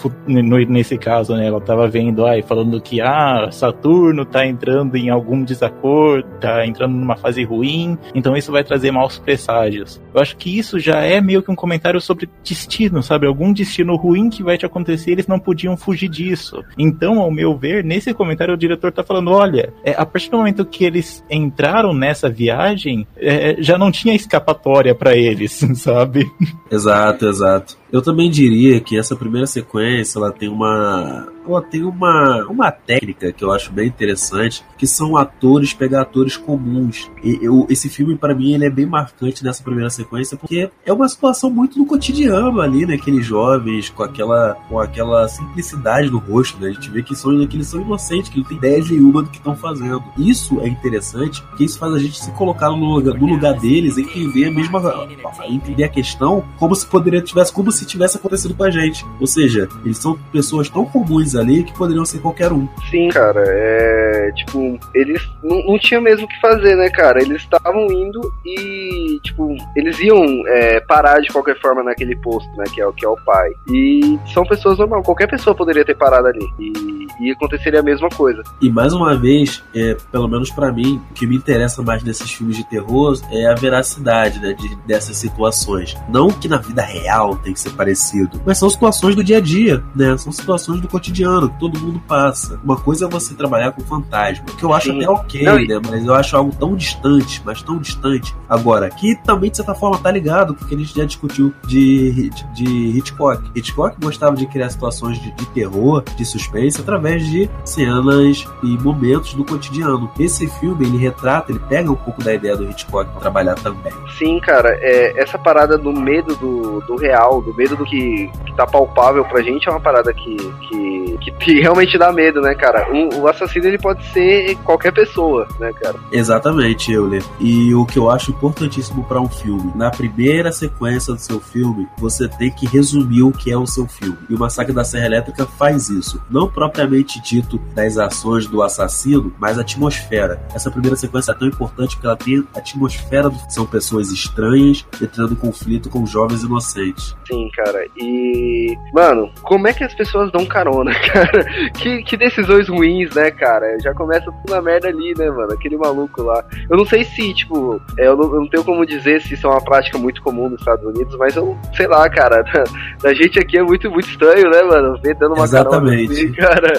nesse caso, né? Ela tava vendo, ai, falando que ah, Saturno tá entrando em algum desacordo, tá entrando numa fase ruim, então isso vai trazer maus presságios. Eu acho que isso já é meio que um comentário sobre destino, sabe? Algum destino ruim que vai te acontecer, eles não podiam fugir disso. Então, ao meu ver, nesse comentário o diretor tá falando, olha, é, a partir do momento que eles entraram nessa viagem, é, já não tinha escapatória para eles, sabe? Exato, exato. Eu também diria que essa primeira sequência ela tem uma ela tem uma, uma técnica que eu acho bem interessante, que são atores pegar atores comuns. E eu, esse filme para mim ele é bem marcante nessa primeira sequência porque é uma situação muito do cotidiano ali, né, aqueles jovens com aquela com aquela simplicidade no rosto, né? A gente vê que são que eles são inocentes, que não tem ideia nenhuma do que estão fazendo. Isso é interessante, porque isso faz a gente se colocar no lugar, no lugar deles, entender a mesma entender a questão como se poderia tivesse como se se tivesse acontecido com a gente. Ou seja, eles são pessoas tão comuns ali que poderiam ser qualquer um. Sim, cara, é. Tipo, eles não, não tinham mesmo o que fazer, né, cara? Eles estavam indo e, tipo, eles iam é, parar de qualquer forma naquele posto, né, que é, que é o pai. E são pessoas normais, qualquer pessoa poderia ter parado ali. E, e aconteceria a mesma coisa. E mais uma vez, é, pelo menos para mim, o que me interessa mais nesses filmes de terror é a veracidade né, de, dessas situações. Não que na vida real tem que ser parecido. Mas são situações do dia a dia, né? São situações do cotidiano que todo mundo passa. Uma coisa é você trabalhar com fantasma, que eu acho Sim. até ok, Não, né? Mas eu acho algo tão distante, mas tão distante. Agora, que também de certa forma tá ligado, porque a gente já discutiu de, de, de Hitchcock. Hitchcock gostava de criar situações de, de terror, de suspense, através de cenas e momentos do cotidiano. Esse filme, ele retrata, ele pega um pouco da ideia do Hitchcock pra trabalhar também. Sim, cara, é, essa parada do medo do, do real, do medo do que, que tá palpável pra gente é uma parada que, que, que, que realmente dá medo, né, cara? Um, o assassino ele pode ser qualquer pessoa, né, cara? Exatamente, Euler. E o que eu acho importantíssimo para um filme, na primeira sequência do seu filme, você tem que resumir o que é o seu filme. E o Massacre da Serra Elétrica faz isso. Não propriamente dito das ações do assassino, mas a atmosfera. Essa primeira sequência é tão importante porque ela tem a atmosfera. Do... São pessoas estranhas entrando em conflito com jovens inocentes. Sim, cara. E, mano, como é que as pessoas dão carona, cara? Que, que decisões ruins, né, cara? Já começa tudo na merda ali, né, mano? Aquele maluco lá. Eu não sei se, tipo, é, eu, não, eu não tenho como dizer se isso é uma prática muito comum nos Estados Unidos, mas eu sei lá, cara. Da, da gente aqui é muito, muito estranho, né, mano? Ver dando uma Exatamente. carona assim, cara.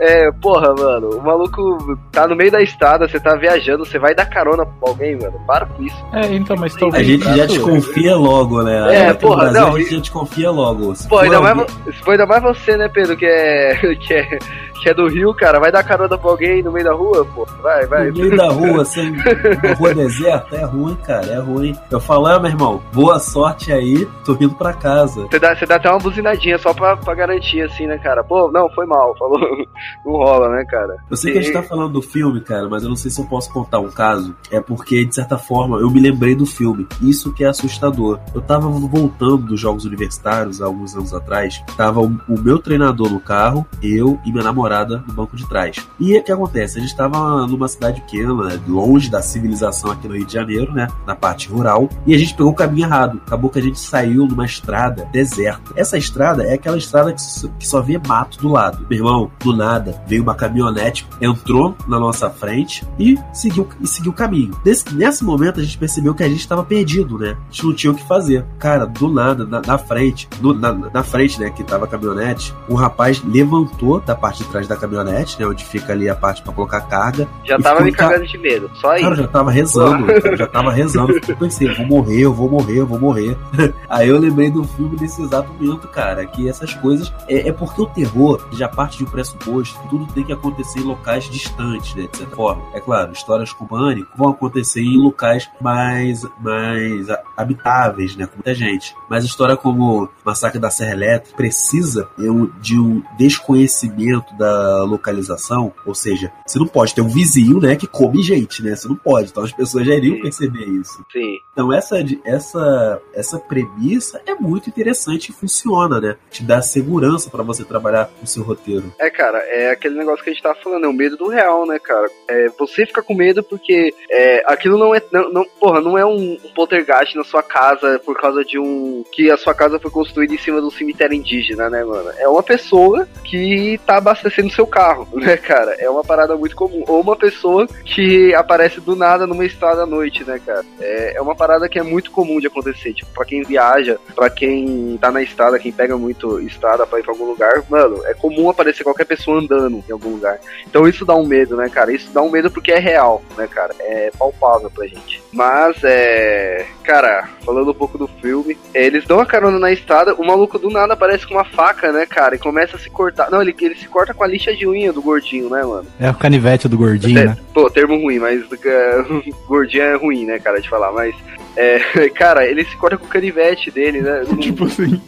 É, porra, mano, o maluco tá no meio da estrada, você tá viajando, você vai dar carona pra alguém, mano. Para com isso. É, então, mas A talvez. gente já desconfia logo, né? É, porra, Brasil, não, a gente já desconfia logo. Se Pô, ainda mais, alguém- se for ainda mais você, né, Pedro, que é, que é, que é do Rio, cara, vai dar carona pra alguém no meio da rua, pô. Vai, vai. No meio da rua, sem uma rua deserta, é ruim, cara, é ruim. Eu falo, ah, meu irmão, boa sorte aí, tô indo pra casa. Você dá, você dá até uma buzinadinha só pra, pra garantir, assim, né, cara? Pô, não, foi mal, falou. Não rola, né, cara? Eu sei que a gente tá falando do filme, cara, mas eu não sei se eu posso contar um caso. É porque, de certa forma, eu me lembrei do filme. Isso que é assustador. Eu tava voltando dos Jogos Universitários há alguns anos atrás. Tava o, o meu treinador no carro, eu e minha namorada no banco de trás. E o que acontece? A gente tava numa cidade pequena, longe da civilização aqui no Rio de Janeiro, né? Na parte rural. E a gente pegou o caminho errado. Acabou que a gente saiu numa estrada deserta. Essa estrada é aquela estrada que só, que só vê mato do lado. Meu irmão, do nada, veio uma caminhonete, entrou na nossa frente e seguiu, e seguiu o caminho. Nesse, nesse momento a gente percebeu que a gente estava perdido, né? A gente não tinha o que fazer. Cara, do nada, na, na frente, do- na, na frente, né, que tava a caminhonete, um rapaz levantou da parte de trás da caminhonete, né, onde fica ali a parte para colocar carga, Já tava me cagando de medo, só aí. Cara, eu já tava rezando, eu já tava rezando. Eu pensei, eu vou morrer, eu vou morrer, eu vou morrer. Aí eu lembrei do filme nesse exato momento, cara, que essas coisas. É, é porque o terror já parte de um pressuposto tudo tem que acontecer em locais distantes, né? De certa forma. É claro, histórias com pânico vão acontecer em locais mais, mais habitáveis, né? Com muita gente. Mas história como Massacre da Serra Elétrica precisa um- de um desconhecimento da localização, ou seja, você não pode ter um vizinho, né, que come gente, né? Você não pode. Então as pessoas já iriam Sim. perceber isso. Sim. Então essa, essa, essa premissa é muito interessante e funciona, né? Te dá segurança pra você trabalhar o seu roteiro. É, cara, é aquele negócio que a gente tava falando, é o medo do real, né, cara? É, você fica com medo porque é, aquilo não é. Não, não- porra, não é um, um poltergeist na sua casa por causa de um. que a sua casa foi construída em cima de um cemitério indígena, né, mano? É uma pessoa que tá abastecendo seu carro, né, cara? É uma parada muito comum. Ou uma pessoa que aparece do nada numa estrada à noite, né, cara? É, é uma parada que é muito comum de acontecer. Tipo, pra quem viaja, pra quem tá na estrada, quem pega muito estrada pra ir pra algum lugar, mano, é comum aparecer qualquer pessoa andando em algum lugar. Então isso dá um medo, né, cara? Isso dá um medo porque é real, né, cara? É palpável pra gente. Mas, é. Cara, falando um pouco do filme, eles dão a carona na estrada, o maluco do nada aparece com uma faca, né, cara? E começa a se cortar. Não, ele, ele se corta com a lixa de unha do gordinho, né, mano? É o canivete do gordinho, É, né? Pô, termo ruim, mas é, gordinho é ruim, né, cara, de falar. Mas, é, cara, ele se corta com o canivete dele, né? Tipo assim,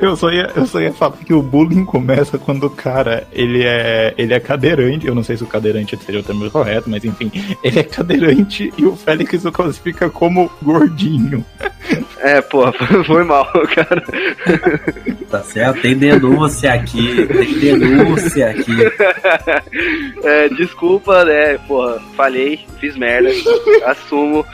eu só, ia, eu só ia falar que o bullying começa quando o cara, ele é, ele é cadeirante, eu não sei se o cadeirante seria o termo correto, mas enfim, ele é cadeirante e o Félix o classifica como gordinho. É, pô, foi mal, cara. Tá certo? Tem denúncia aqui, tem denúncia aqui. É, desculpa, né, porra, falhei, fiz merda, assumo.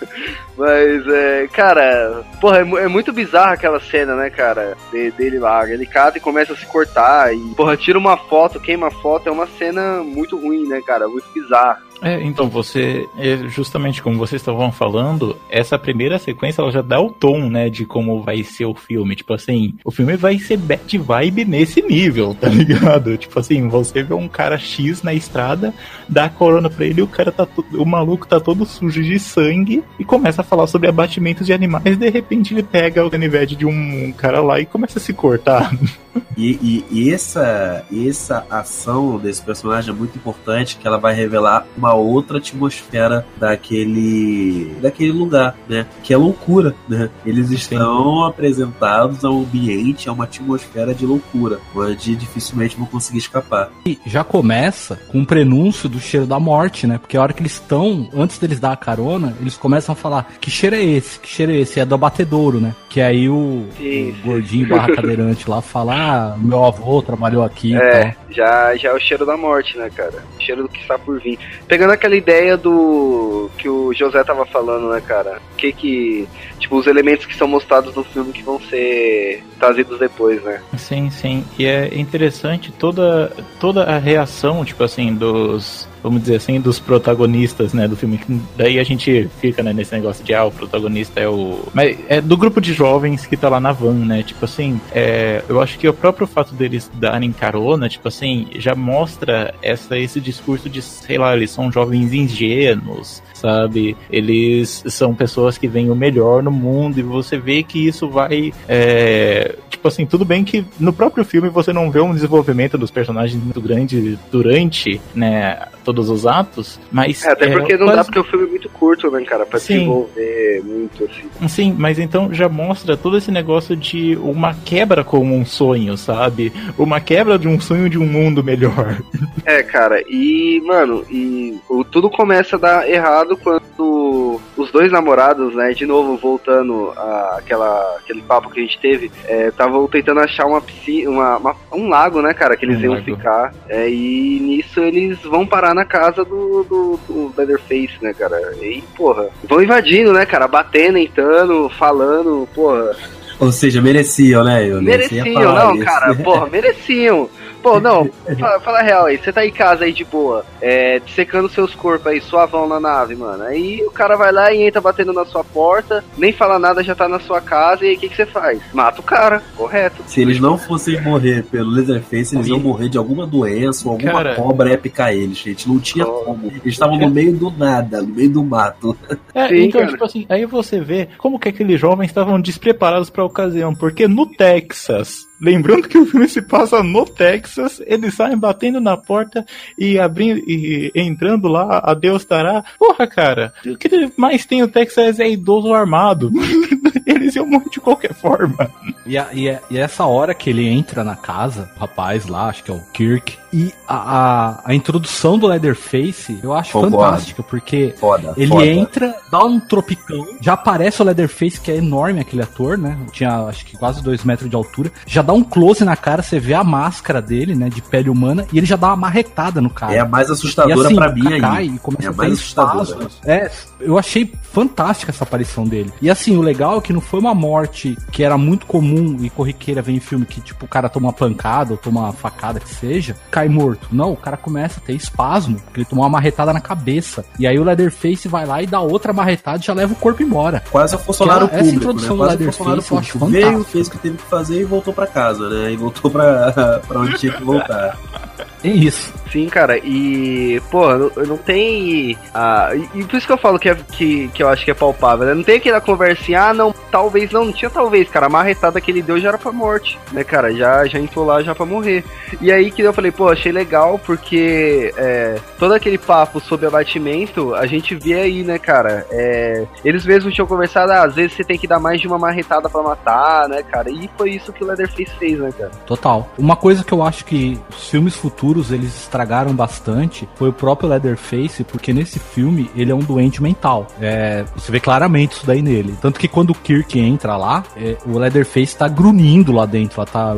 Mas, é, cara, porra, é, é muito bizarra aquela cena, né, cara, de- dele lá. Ele cata e começa a se cortar e, porra, tira uma foto, queima a foto. É uma cena muito ruim, né, cara, muito bizarra. É, então você, é, justamente como vocês estavam falando, essa primeira sequência ela já dá o tom, né, de como vai ser o filme. Tipo assim, o filme vai ser bad vibe nesse nível, tá ligado? Tipo assim, você vê um cara X na estrada, dá a corona pra ele, o cara tá o maluco tá todo sujo de sangue e começa a falar sobre abatimentos de animais. De repente ele pega o canivete de um cara lá e começa a se cortar. E, e- e essa, essa ação desse personagem é muito importante, que ela vai revelar uma outra atmosfera daquele, daquele lugar, né? Que é loucura, né? Eles estão apresentados a um ambiente, a uma atmosfera de loucura, onde dificilmente vão conseguir escapar. E já começa com um prenúncio do cheiro da morte, né? Porque a hora que eles estão, antes deles dar a carona, eles começam a falar: que cheiro é esse? Que cheiro é esse? É do abatedouro, né? Que aí o, Sim, o gordinho barra cadeirante lá fala: Ah, meu avô trabalhou aqui É, tal. já, já é o cheiro da morte, né, cara? O cheiro do que está por vir. Pegando aquela ideia do que o José tava falando, né, cara? Que que. Tipo, os elementos que são mostrados no filme que vão ser trazidos depois, né? Sim, sim. E é interessante toda, toda a reação, tipo assim, dos. Vamos dizer assim, dos protagonistas, né, do filme. Daí a gente fica, né, nesse negócio de, ah, o protagonista é o. Mas é do grupo de jovens que tá lá na van, né? Tipo assim, é, eu acho que o próprio fato deles darem carona, tipo assim, já mostra essa, esse discurso de, sei lá, eles são jovens ingênuos, sabe? Eles são pessoas que veem o melhor no mundo e você vê que isso vai. é, tipo assim, tudo bem que no próprio filme você não vê um desenvolvimento dos personagens muito grande durante, né, todos os atos, mas. É, até é, porque não dá quase- porque o filme é muito curto, né, cara? Pra Sim. desenvolver muito, assim. Sim, mas então já mostra todo esse negócio de uma quebra como um sonho, sabe? Uma quebra de um sonho de um mundo melhor. É, cara, e, mano, e o, tudo começa a dar errado quando os dois namorados, né, de novo, voltando àquela, aquele papo que a gente teve, estavam tentando achar uma piscina, uma, uma- um lago, né, cara, que eles Um iam lago. ficar. É, e nisso eles vão parar na casa do, do, do Leatherface, né, cara? E, porra, vão invadindo, né, cara, batendo, entrando, falando, porra. Ou seja, mereciam, né? Eu Mereciam, não, isso. cara, porra, mereciam. Pô, não, fala, fala a real aí, você tá em casa aí de boa, é, secando seus corpos aí, suavão na nave, mano. Aí o cara vai lá e entra batendo na sua porta, nem fala nada, já tá na sua casa, e aí o que, que você faz? Mata o cara, correto. Se eles não fossem morrer pelo Leatherface, eles iam morrer de alguma doença ou alguma Cara. cobra ia picar eles, gente. Não tinha Oh. como. Eles estavam no meio do nada, no meio do mato. É, Sim, então, cara. tipo assim, aí você vê como que aqueles jovens estavam despreparados pra ocasião, porque no Texas, lembrando que o filme se passa no Texas, eles saem batendo na porta e abrindo e entrando lá, a Deus dará. Porra, cara, o que mais tem no Texas é idoso armado. eles iam morrer de qualquer forma. E, a- e, é- e é essa hora que ele entra na casa, o rapaz lá, acho que é o Kirk, e a, a, a introdução do Leatherface eu acho Concordo. fantástica, porque Foda. ele foda. entra, dá um tropicão, já aparece o Leatherface, que é enorme aquele ator, né? Tinha acho que quase dois metros de altura, já dá um close na cara, você vê a máscara dele, né? De pele humana, e ele já dá uma marretada no cara. É a mais E assustadora assim, pra mim aí. cai e começa É a a mais assustadora. É, eu achei fantástica essa aparição dele. E assim, o legal é que não foi uma morte que era muito comum e corriqueira ver em filme que, tipo, o cara toma uma pancada ou toma uma facada que seja, cai morto. Não, o cara começa a ter espasmo, porque ele tomou uma marretada na cabeça. E aí o Leatherface vai lá e dá outra marretada e já leva o corpo embora. Quase a funcionário Essa público, introdução né? Quase do Leatherface eu acho. Veio, fez o que teve que fazer e voltou pra casa, né? E voltou pra, pra onde tinha que voltar. É isso. Cara, e, pô, não, não tem. Ah, e, e por isso que eu falo que, é, que, que eu acho que é palpável, né? Não tem aquela conversinha, ah, não, talvez não, não tinha talvez, cara. A marretada que ele deu já era pra morte, né, cara? Já, já entrou lá já pra morrer. E aí que eu falei, pô, achei legal porque é, todo aquele papo sobre abatimento, a gente vê aí, né, cara? É, eles mesmos tinham conversado, ah, às vezes você tem que dar mais de uma marretada pra matar, né, cara? E foi isso que o Leatherface fez, né, cara? Total. Uma coisa que eu acho que os filmes futuros eles estragaram bastante foi o próprio Leatherface, porque nesse filme ele é um doente mental. É, você vê claramente isso daí nele. Tanto que quando o Kirk entra lá, é, o Leatherface tá grunhindo lá dentro, lá tá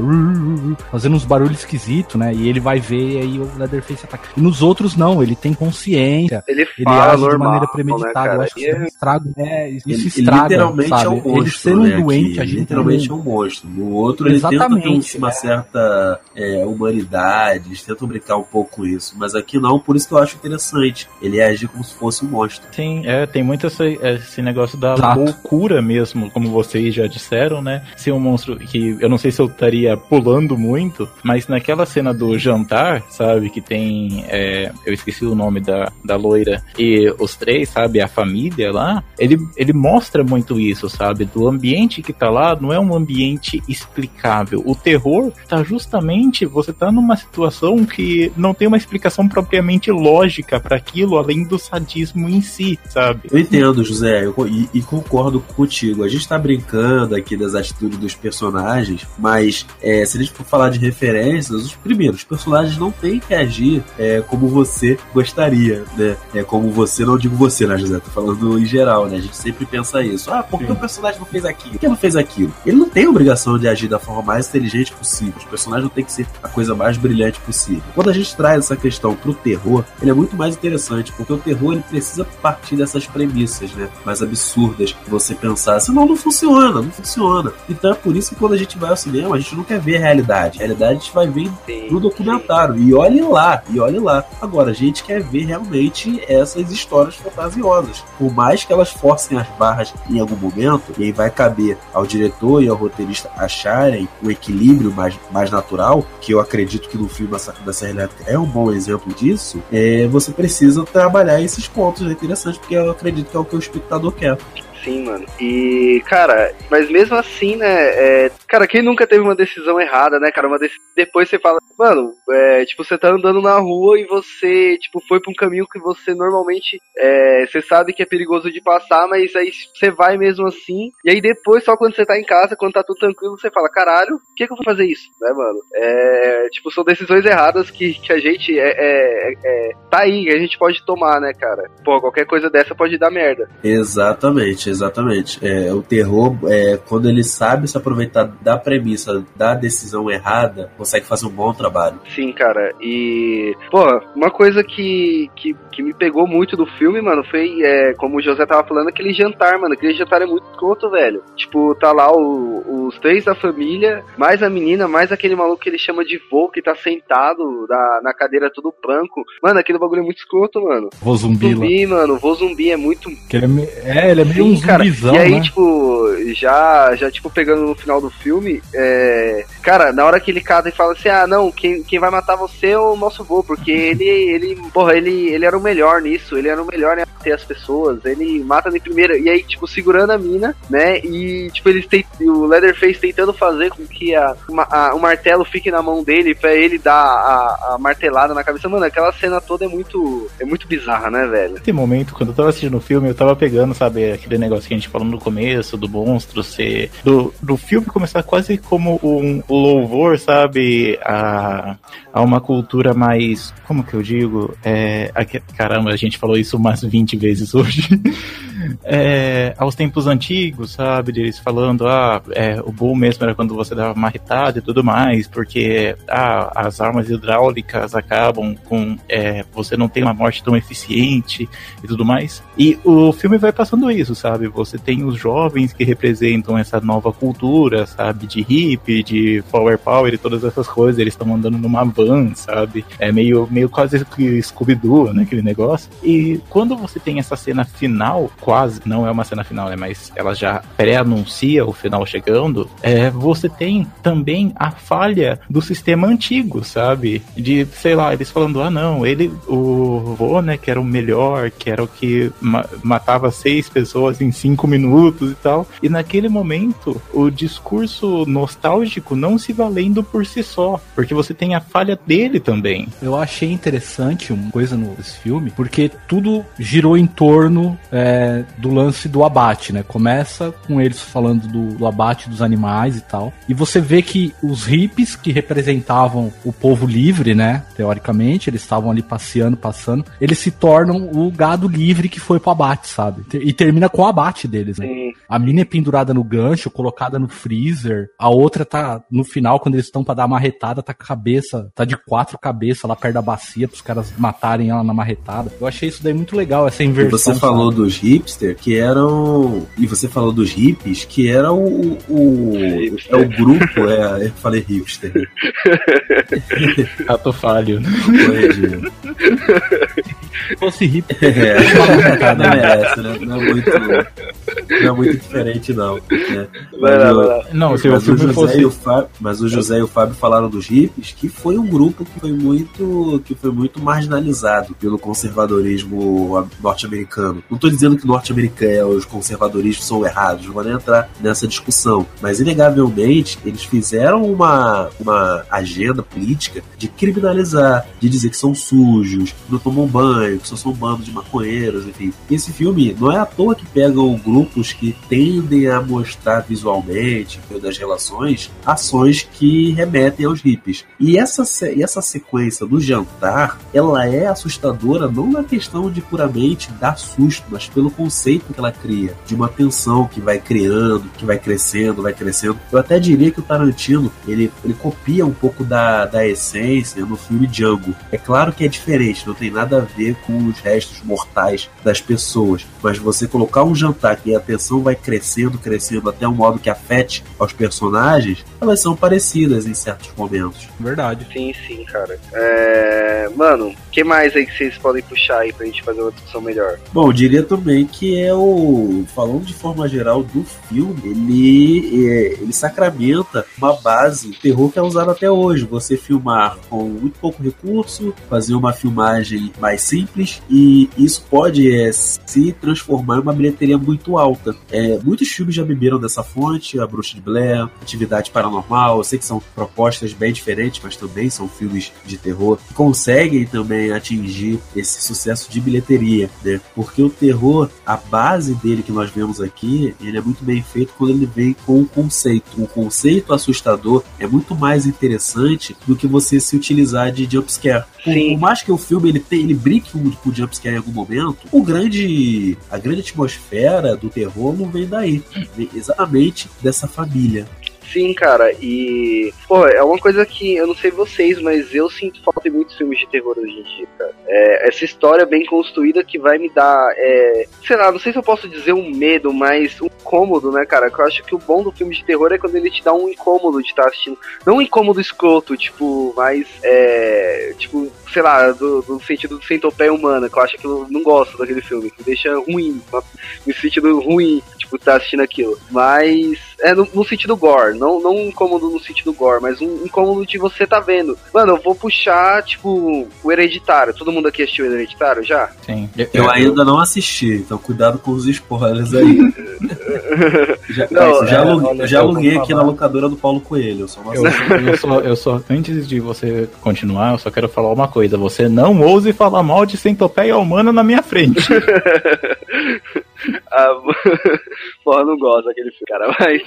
fazendo uns barulhos esquisitos, né? E ele vai ver e aí o Leatherface ataca. E nos outros não, ele tem consciência. Ele Ele fala age normal, de maneira né, premeditada. eu cara? acho que isso estraga. É, isso Ele, ele estraga. literalmente sabe? é um monstro. ele sendo né, um doente, aqui. a gente literalmente é um monstro. No outro, ele tenta ter um- Exatamente, uma é. certa é, humanidade, eles tentam brincar um pouco com isso. Mas aqui não, por isso que eu acho interessante. Ele agir como se fosse um monstro. Sim, é, tem muito essa- esse negócio da Exato. loucura mesmo, como vocês já disseram, né? Ser um monstro que eu não sei se eu estaria pulando muito, mas naquela cena do jantar, sabe, que tem. é, eu esqueci o nome da, da loira, e os três, sabe, a família lá, ele, ele mostra muito isso, sabe? Do ambiente que tá lá, não é um ambiente explicável. O terror tá justamente, você tá numa situação que não tem uma explicação propriamente lógica para aquilo, além do sadismo em si, sabe? Eu entendo, José, eu, e, e, concordo contigo. A gente tá brincando aqui das atitudes dos personagens, mas é, se a gente for falar de referências, os primeiros personagens não têm que agir é, como você gostaria, né? É como você, não digo você, né, José? Tô falando em geral, né? A gente sempre pensa isso. Ah, por que Sim. o personagem não fez aquilo? Por que não fez aquilo? Ele não tem a obrigação de agir da forma mais inteligente possível. Os personagens não tem que ser a coisa mais brilhante possível. Quando a gente traz essa questão pro terror, ele é muito mais interessante, porque o terror ele precisa partir dessas premissas, né? Mais absurdas que você pensar, senão não funciona, não funciona. Então é por isso que quando a gente vai ao cinema, a gente não quer ver a realidade. A realidade a gente vai ver no documentário. E olhe lá, e olhe lá. Agora, a gente quer ver realmente essas histórias fantasiosas. Por mais que elas forcem as barras em algum momento, e aí vai caber ao diretor e ao roteirista acharem o equilíbrio mais, mais natural, que eu acredito que no filme Massacre da Serra Elétrica é um bom exemplo disso, é, você precisa trabalhar esses pontos. É interessante, porque eu acredito que é o que o espectador quer. Sim, mano. E, cara, mas mesmo assim, né? É, cara, quem nunca teve uma decisão errada, né, cara? Uma dec... Depois você fala, mano, é, tipo, você tá andando na rua e você, tipo, foi pra um caminho que você normalmente, é, você sabe que é perigoso de passar, mas aí você vai mesmo assim. E aí depois, só quando você tá em casa, quando tá tudo tranquilo, você fala, caralho, por que, que eu vou fazer isso, né, mano? É, tipo, são decisões erradas que, que a gente é, é, é, tá aí, a gente pode tomar, né, cara? Pô, qualquer coisa dessa pode dar merda. Exatamente exatamente. É, o terror, é, quando ele sabe se aproveitar da premissa da decisão errada, consegue fazer um bom trabalho. Sim, cara. E, pô, uma coisa que, que, que me pegou muito do filme, mano, foi, é, como o José tava falando, aquele jantar, mano. Aquele jantar é muito escroto, velho. Tipo, tá lá o, os três da família, mais a menina, mais aquele maluco que ele chama de vô, que tá sentado na, na cadeira tudo branco. Mano, aquele bagulho é muito escroto, mano. Vô zumbi, zumbi mano. Vô zumbi é muito. Ele é, é, ele é meio Sim, cara. Zumbizão, e aí, né? tipo, já, já, tipo, pegando no final do filme, é... cara, na hora que ele casa e fala assim, ah, não, quem, quem vai matar você é o nosso vô, porque ele, ele, porra, ele, ele era o melhor nisso, ele era o melhor em ter as pessoas, ele mata de primeira, e aí, tipo, segurando a mina, né, e, tipo, eles tem, o Leatherface tentando fazer com que a, a, o martelo fique na mão dele, pra ele dar a, a martelada na cabeça, mano, aquela cena toda é muito, é muito bizarra, né, velho? Nesse momento, quando eu tava assistindo o filme, eu tava pegando, sabe, aquele negócio que a gente falou no começo, do monstro ser. Do, do filme começar quase como um louvor, sabe? A, a uma cultura mais. Como que eu digo? É, a, caramba, a gente falou isso umas 20 vezes hoje. é, aos tempos antigos, sabe? Eles falando, ah, é, o boom mesmo era quando você dava marretada e tudo mais, porque ah, as armas hidráulicas acabam com. É, você não tem uma morte tão eficiente e tudo mais. E o filme vai passando isso, sabe? Você tem os jovens que representam essa nova cultura, sabe? De hippie, de power power e todas essas coisas. Eles estão andando numa van, sabe? É meio, meio quase Scooby-Doo, né? Aquele negócio. E quando você tem essa cena final, quase, não é uma cena final, né? Mas ela já pré-anuncia o final chegando. É, você tem também a falha do sistema antigo, sabe? De, sei lá, eles falando, ah, não, ele, o vô, né, que era o melhor, que era o que ma matava seis pessoas em cinco minutos e tal. E naquele momento, o discurso nostálgico não se valendo por si só, porque você tem a falha dele também. Eu achei interessante uma coisa nesse filme, porque tudo girou em torno é, do lance do abate, né? Começa com eles falando do, do, abate dos animais e tal. E você vê que os hippies que representavam o povo livre, né? Teoricamente, eles estavam ali passeando, passando. Eles se tornam o gado livre que foi pro abate, sabe? E termina com o abate deles, né? Sim. A mina é pendurada no gancho, colocada no freezer. A outra tá no final, quando eles estão para dar a marretada, tá com a cabeça, tá de quatro cabeças lá perto da bacia pros caras matarem ela na marretada. Eu achei isso daí muito legal, essa inversão. Você falou dos hippies hipster, que eram. E você falou dos hippies, que era o. o é o grupo, é. Eu falei hipster. Rato falho. Se fosse hipster. É, não merece, né? Não é muito. Não é muito diferente, não. Né? Vai lá, vai lá. Não, se o Mas o, filme fosse. e o Fábio, mas o José e o Fábio falaram dos hippies, que foi um grupo que foi muito, que foi muito marginalizado pelo conservadorismo norte-americano. Não estou dizendo que o norte-americano os conservadorismos são errados, não vou nem entrar nessa discussão. Mas inegavelmente eles fizeram uma, uma agenda política de criminalizar, de dizer que são sujos, que não tomam banho, que só são um bando de maconheiros, enfim. E esse filme não é à toa que pegam grupos que tendem a mostrar visualmente, das relações, ações que remetem aos hippies. E essa, e essa sequência do jantar, ela é assustadora não na questão de puramente dar susto, mas pelo conceito que ela cria, de uma tensão que vai criando, que vai crescendo, vai crescendo. Eu até diria que o Tarantino, ele, ele copia um pouco da, da essência no filme Django. É claro que é diferente, não tem nada a ver com os restos mortais das pessoas, mas você colocar um jantar que a tensão vai crescendo, crescendo até um modo que afete aos personagens, elas são parecidas em certos momentos. Verdade. Sim, sim, cara. É... Mano, o que mais aí que vocês podem puxar aí pra gente fazer uma discussão melhor? Bom, eu diria também que é o. Falando de forma geral do filme, ele, é, ele sacramenta uma base do terror que é usado até hoje. Você filmar com muito pouco recurso, fazer uma filmagem mais simples, e isso pode é, se transformar em uma bilheteria muito alta. É, muitos filmes já beberam dessa fonte, A Bruxa de Blair, Atividade Paranormal. Eu sei que são propostas bem diferentes, mas também são filmes de terror que conseguem também atingir esse sucesso de bilheteria, né? Porque o terror, a base dele que nós vemos aqui, ele é muito bem feito quando ele vem com o conceito. Um conceito assustador é muito mais interessante do que você se utilizar de jumpscare. Por, por mais que o filme ele, tem, ele brinque com com o jumpscare em algum momento, o grande, a grande atmosfera do terror não vem daí. Vem exatamente dessa família. Sim, cara, e. Pô, é uma coisa que eu não sei vocês, mas eu sinto falta em muitos filmes de terror hoje em dia, cara. É, essa história bem construída que vai me dar. É, sei lá, não sei se eu posso dizer um medo, mas um incômodo, né, cara? Que eu acho que o bom do filme de terror é quando ele te dá um incômodo de estar assistindo. Não um incômodo escroto, tipo, mas. É, tipo, sei lá, do, do sentido do centopeia humana, que eu acho que eu não gosto daquele filme, que me deixa ruim, no sentido ruim, tipo, tá assistindo aquilo. Mas é no, no sentido gore, não, não um incômodo no sentido gore, mas um incômodo de você tá vendo. Mano, eu vou puxar, tipo, o Hereditário. Todo mundo aqui assistiu o Hereditário já? Sim. Eu ainda não assisti, então cuidado com os spoilers aí. já, Não, é, já, é, aluguei, olha, já eu vou aluguei aqui na locadora do Paulo Coelho. Eu sou uma Eu, eu só, eu só, antes de você continuar, eu só quero falar uma coisa. Você não ouse falar mal de centopeia humana na minha frente. Ah, porra, não gosto daquele filme, cara. Mas,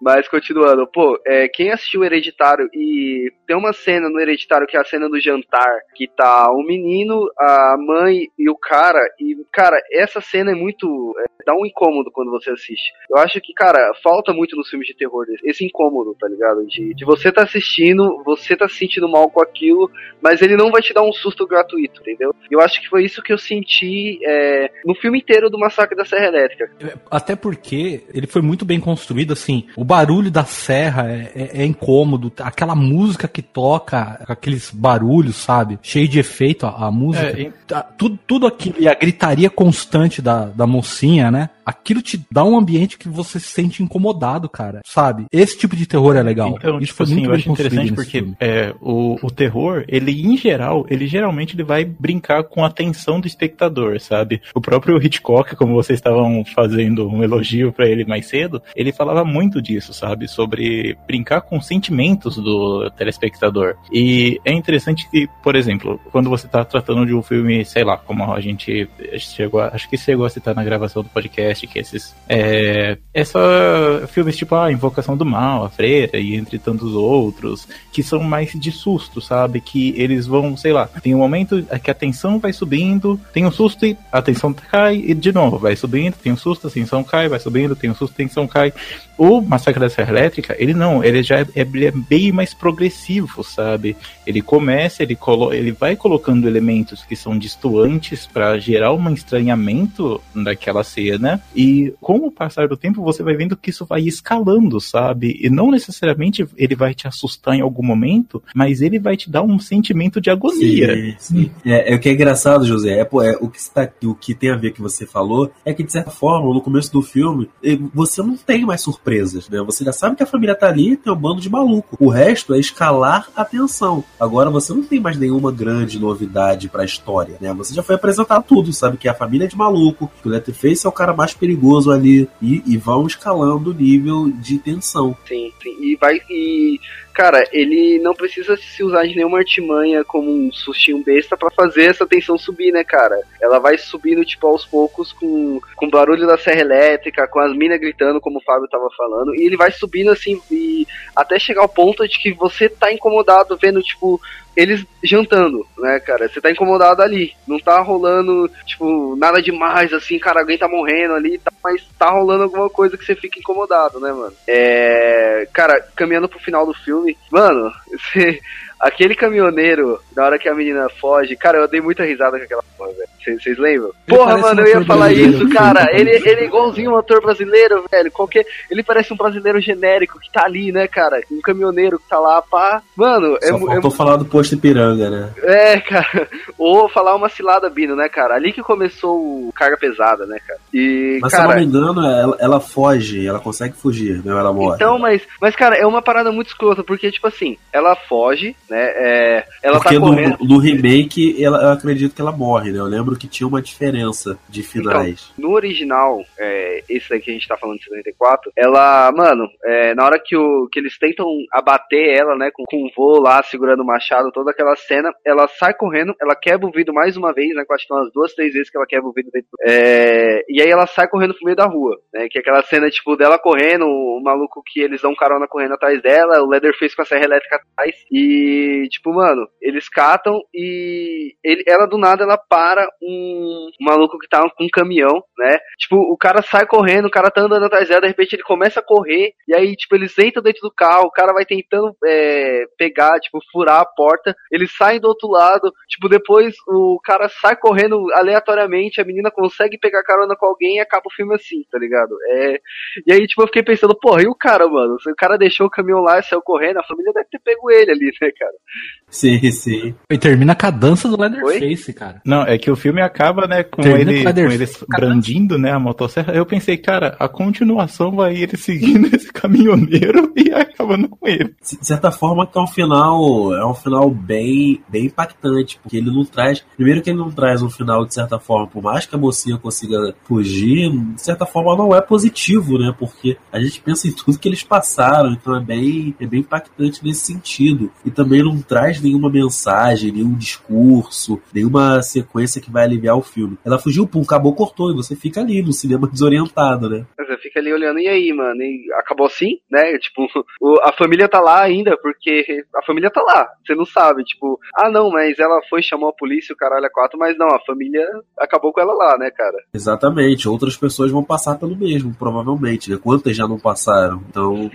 mas continuando, pô, é, quem assistiu Hereditário e tem uma cena no Hereditário que é a cena do jantar, que tá o menino, a mãe e o cara, e, cara, essa cena é muito. é, dá um incômodo quando você assiste. Eu acho que, cara, falta muito nos filmes de terror esse incômodo, tá ligado? De, de você tá assistindo, você tá se sentindo mal com aquilo, mas ele não vai te dar um susto gratuito, entendeu? Eu acho que foi isso que eu senti é, no filme inteiro do Massacre da Serra Elétrica. Até porque ele foi muito bem construído, assim. O barulho da serra é, é- é incômodo. Aquela música que toca, aqueles barulhos, sabe? Cheio de efeito a, a música. É, e- Tá, tudo, tudo aquilo, e a gritaria constante da, da mocinha, né? Aquilo te dá um ambiente que você se sente incomodado, cara. Sabe? Esse tipo de terror é legal. Então, Isso tipo foi assim, muito eu bem acho construído interessante porque é, o, o terror, ele em geral, ele geralmente ele vai brincar com a atenção do espectador, sabe? O próprio Hitchcock, como vocês estavam fazendo um elogio pra ele mais cedo, ele falava muito disso, sabe? Sobre brincar com os sentimentos do telespectador. E é interessante que, por exemplo, quando você tá tratando de um filme, sei lá, como a gente chegou, a- acho que chegou a citar na gravação do podcast, que esses é, essa filmes tipo a Invocação do Mal, a Freira e entre tantos outros, que são mais de susto, sabe? Que eles vão, sei lá, tem um momento que a tensão vai subindo, tem um susto e a tensão cai e de novo vai subindo, tem um susto, a tensão cai, vai subindo, tem um susto, a tensão cai. O Massacre da Serra Elétrica, ele não, ele já é, ele é bem mais progressivo, sabe? Ele começa, ele, colo ele vai colocando elementos que são distoantes para gerar um estranhamento daquela cena, E com o passar do tempo, você vai vendo que isso vai escalando, sabe? E não necessariamente ele vai te assustar em algum momento, mas ele vai te dar um sentimento de agonia. Sim, sim. É, é o que é engraçado, José. É, é, o, que está, o que tem a ver que você falou é que, de certa forma, no começo do filme, eh, você não tem mais surpresas, né? Você já sabe que a família tá ali tem um bando de maluco. O resto é escalar a tensão. Agora você não tem mais nenhuma grande novidade pra história, né? Você já foi apresentar tudo, sabe? Que a família é de maluco, que o Letterface é o cara mais perigoso ali e, e vão escalando o nível de tensão. Sim, sim. E vai. E cara, ele não precisa se usar de nenhuma artimanha como um sustinho besta para fazer essa tensão subir, né, cara? Ela vai subindo, tipo, aos poucos com, com o barulho da serra elétrica, com as minas gritando, como o Fábio tava falando, e ele vai subindo assim, e até chegar ao ponto de que você tá incomodado vendo, tipo, eles jantando, né, cara? Você tá incomodado ali. Não tá rolando, tipo, nada demais, assim, cara, alguém tá morrendo ali, tá, mas tá rolando alguma coisa que você fica incomodado, né, mano? É. Cara, caminhando pro final do filme, mano, você Aquele caminhoneiro, na hora que a menina foge, cara, eu dei muita risada com aquela porra, velho. Vocês lembram? Ele Porra, mano, eu ia falar isso, cara. Ele, ele é igualzinho um ator brasileiro, velho. Qualquer... Ele parece um brasileiro genérico que tá ali, né, cara? Um caminhoneiro que tá lá, pá. Mano, é Só é faltou falar do posto Ipiranga, né? é, cara. Ou falar uma cilada, Bino, né, cara? Ali que começou o carga pesada, né, cara? E, Mas se eu cara. não me engano, ela, ela foge, ela consegue fugir, não ela morre. Então, mas, mas, cara, é uma parada muito escrota, porque, tipo assim, ela foge, né? É, ela Porque tá correndo. no, no remake, ela, eu acredito que ela morre, né? Eu lembro que tinha uma diferença de finais. No original, é, esse daqui que a gente tá falando de 74, ela, mano, é, na hora que, o, que eles tentam abater ela, né, com, com o voo lá, segurando o machado, toda aquela cena, ela sai correndo, ela quebra o vidro mais uma vez, né, acho que são umas duas, três vezes que ela quebra o vidro dentro. É, e aí ela sai correndo pro meio da rua, né, que é aquela cena, tipo, dela correndo, o maluco que eles dão carona correndo atrás dela, o Leatherface com a serra elétrica atrás, e, tipo, mano, eles catam e ele, ela do nada, ela para um maluco que tá com um caminhão, né, Tipo, o cara sai correndo, o cara tá andando atrás dela, de repente ele começa a correr, e aí, tipo, eles entram dentro do carro, o cara vai tentando é, pegar, tipo, furar a porta, eles saem do outro lado, tipo, depois o cara sai correndo aleatoriamente, a menina consegue pegar carona com alguém e acaba o filme assim, tá ligado? É, e aí, tipo, eu fiquei pensando, porra, e o cara, mano? O cara deixou o caminhão lá e saiu correndo, a família deve ter pego ele ali, né, cara? Sim, sim. E termina com a dança do Leatherface, cara. Não, é que o filme acaba, né, com, Termina ele, com com, eles brandindo, né, a motosserra. Eu pensei, cara, a continuação vai ele seguindo esse caminhoneiro e acabando com ele. De certa forma, que é um final, é um final bem, bem impactante, porque ele não traz, primeiro que ele não traz um final de certa forma, por mais que a mocinha consiga fugir, de certa forma não é positivo, né? Porque a gente pensa em tudo que eles passaram, então é bem, é bem impactante nesse sentido. E também não traz nenhuma mensagem, nenhum discurso, nenhuma sequência que vai aliviar o filme. Ela fugiu, pum, acabou, cortou, e você fica ali no cinema desorientado, né? Você fica ali olhando, e aí, mano? E acabou assim, né? Tipo, o- a família tá lá ainda, porque a família tá lá. Você não sabe, tipo, ah, não, mas ela foi, chamou a polícia, o caralho é quatro, mas não, a família acabou com ela lá, né, cara? Exatamente, outras pessoas vão passar pelo mesmo, provavelmente, né? Quantas já não passaram? Então,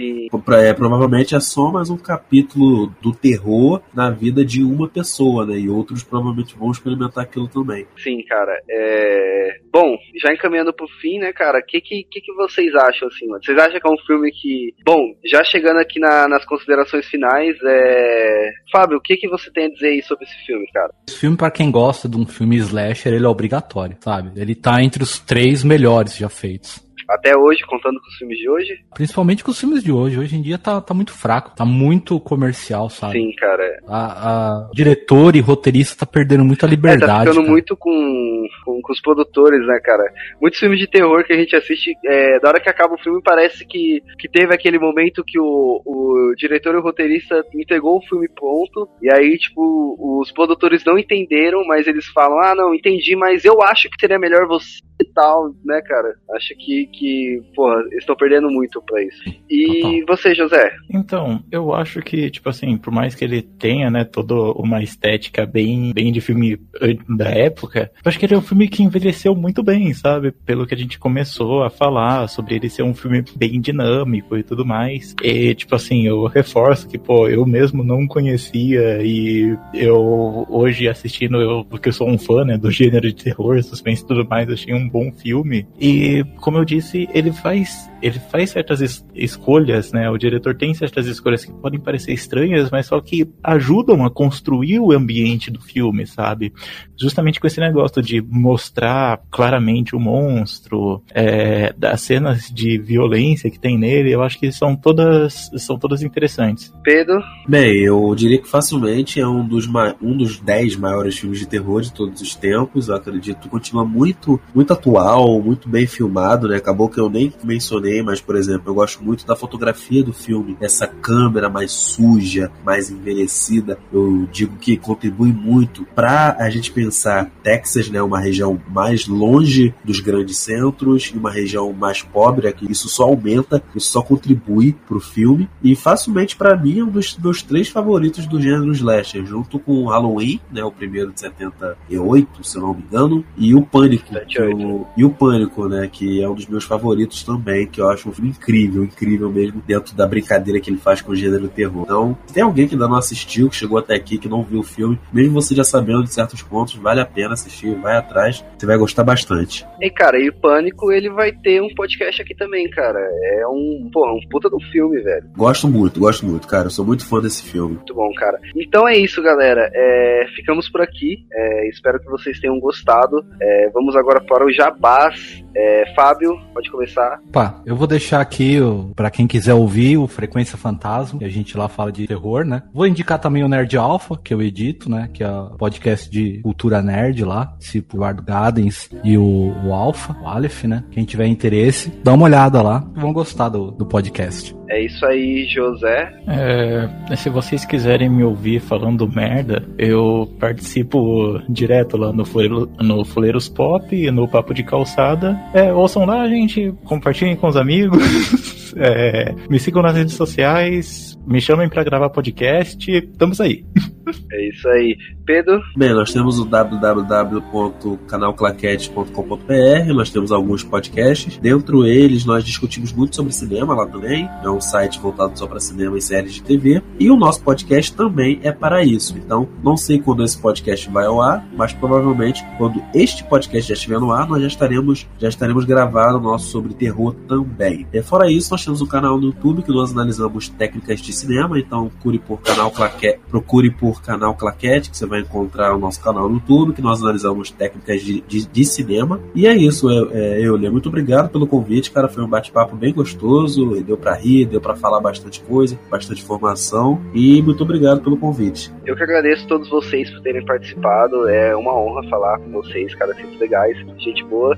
Pra- é, provavelmente é só mais um capítulo do terror na vida de uma pessoa, né? E outros provavelmente vão experimentar aquilo também. sim, cara, é... Bom, já encaminhando pro fim, né, cara, o que, que, que que vocês acham, assim, mano? Vocês acham que é um filme que... Bom, já chegando aqui na- nas considerações finais, é... Fábio, o que que você tem a dizer aí sobre esse filme, cara? Esse filme, pra quem gosta de um filme slasher, ele é obrigatório, sabe? Ele tá entre os três melhores já feitos. Até hoje, contando com os filmes de hoje? Principalmente com os filmes de hoje. Hoje em dia tá, tá muito fraco, tá muito comercial, sabe? Sim, cara. A, a diretor e roteirista tá perdendo muito a É, liberdade. tá ficando cara. muito com, com, com os produtores, né, cara? Muitos filmes de terror que a gente assiste, é, da hora que acaba o filme, parece que, que teve aquele momento que o, o diretor e o roteirista entregou o filme pronto, e aí, tipo, os produtores não entenderam, mas eles falam, ah, não, entendi, mas eu acho que seria melhor você e tal, né, cara? Acho que, que, porra, estão perdendo muito pra isso. E Total. você, José? Então, eu acho que, tipo assim, por mais que ele tenha, né, toda uma estética bem, bem de filme eh, da época, eu acho que ele é um filme que envelheceu muito bem, sabe? Pelo que a gente começou a falar sobre ele ser um filme bem dinâmico e tudo mais. E, tipo assim, eu reforço que, pô, eu mesmo não conhecia e eu, hoje assistindo, eu, porque eu sou um fã, né, do gênero de terror, suspense e tudo mais, achei um bom filme. E, como eu disse, ele faz, ele faz certas es- escolhas, né, o diretor tem certas escolhas que podem parecer estranhas, mas só que ajudam a construir o ambiente do filme, sabe? Justamente com esse negócio de mostrar claramente o monstro, é, das cenas de violência que tem nele, eu acho que são todas, são todas interessantes. Pedro? Bem, eu diria que facilmente é um dos, ma- um dos dez maiores filmes de terror de todos os tempos. Eu acredito que continua muito, muito atual, muito bem filmado, né? Acabou que eu nem mencionei, mas, por exemplo, eu gosto muito da fotografia do filme. Essa câmera mais suja, mais envelhecida, eu digo que contribui muito para a gente pensar Texas, né? Uma região mais longe dos grandes centros e uma região mais pobre, é que isso só aumenta, isso só contribui pro filme. E facilmente, para mim, é um dos meus três favoritos do gênero slasher, junto com o Halloween, né? O primeiro de 78, se eu não me engano, e o Pânico. que 78. eu- e o Pânico, né? Que é um dos meus favoritos também, que eu acho um filme incrível, incrível mesmo, dentro da brincadeira que ele faz com o gênero terror. Então, se tem alguém que ainda não assistiu, que chegou até aqui, que não viu o filme, mesmo você já sabendo de certos pontos, vale a pena assistir, vai atrás, você vai gostar bastante. E, cara, e o Pânico, ele vai ter um podcast aqui também, cara. É um, pô, um puta do filme, velho. Gosto muito, gosto muito, cara. Eu sou muito fã desse filme. Muito bom, cara. Então é isso, galera. É, ficamos por aqui. É, espero que vocês tenham gostado. É, vamos agora para o Jabás. É, Fábio, pode começar. Pá, eu vou deixar aqui, pra quem quiser ouvir, o Frequência Fantasma, que a gente lá fala de terror, né? Vou indicar também o Nerd Alpha, que eu edito, né? Que é o podcast de cultura nerd lá, tipo o Eduardo e o, o Alpha, o Aleph, né? Quem tiver interesse, dá uma olhada lá, vão gostar do, do podcast. É isso aí, José. É, se vocês quiserem me ouvir falando merda, eu participo direto lá no, Fuleiro, no Fuleiros Pop e no Papo de Calçada. É, ouçam lá, gente, compartilhem com os amigos. É, me sigam nas redes sociais, me chamem pra gravar podcast, estamos aí. É isso aí. Pedro, Bem, nós temos o www.canalclaquete.com.br, nós temos alguns podcasts. Dentro eles, nós discutimos muito sobre cinema lá também. É um site voltado só para cinema e séries de TV. E o nosso podcast também é para isso. Então, não sei quando esse podcast vai ao ar, mas provavelmente quando este podcast já estiver no ar, nós já estaremos, já estaremos gravando o nosso sobre terror também. E fora isso, nós temos um canal no YouTube que nós analisamos técnicas de cinema. Então, procure por canal Claquete, procure por canal Claquete, que você vai encontrar o nosso canal no YouTube, que nós analisamos técnicas de, de, de cinema. E é isso, eu, é, eu Lê, muito obrigado pelo convite, cara. Foi um bate-papo bem gostoso, deu pra rir, deu pra falar bastante coisa, bastante informação. E muito obrigado pelo convite. eu que agradeço a todos vocês por terem participado. É uma honra falar com vocês, cara, sempre legais, gente boa.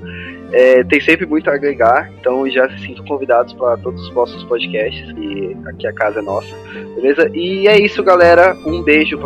É, tem sempre muito a agregar, então já se sintam convidados para todos os próximos podcasts, e aqui a casa é nossa, beleza? E é isso, galera. Um beijo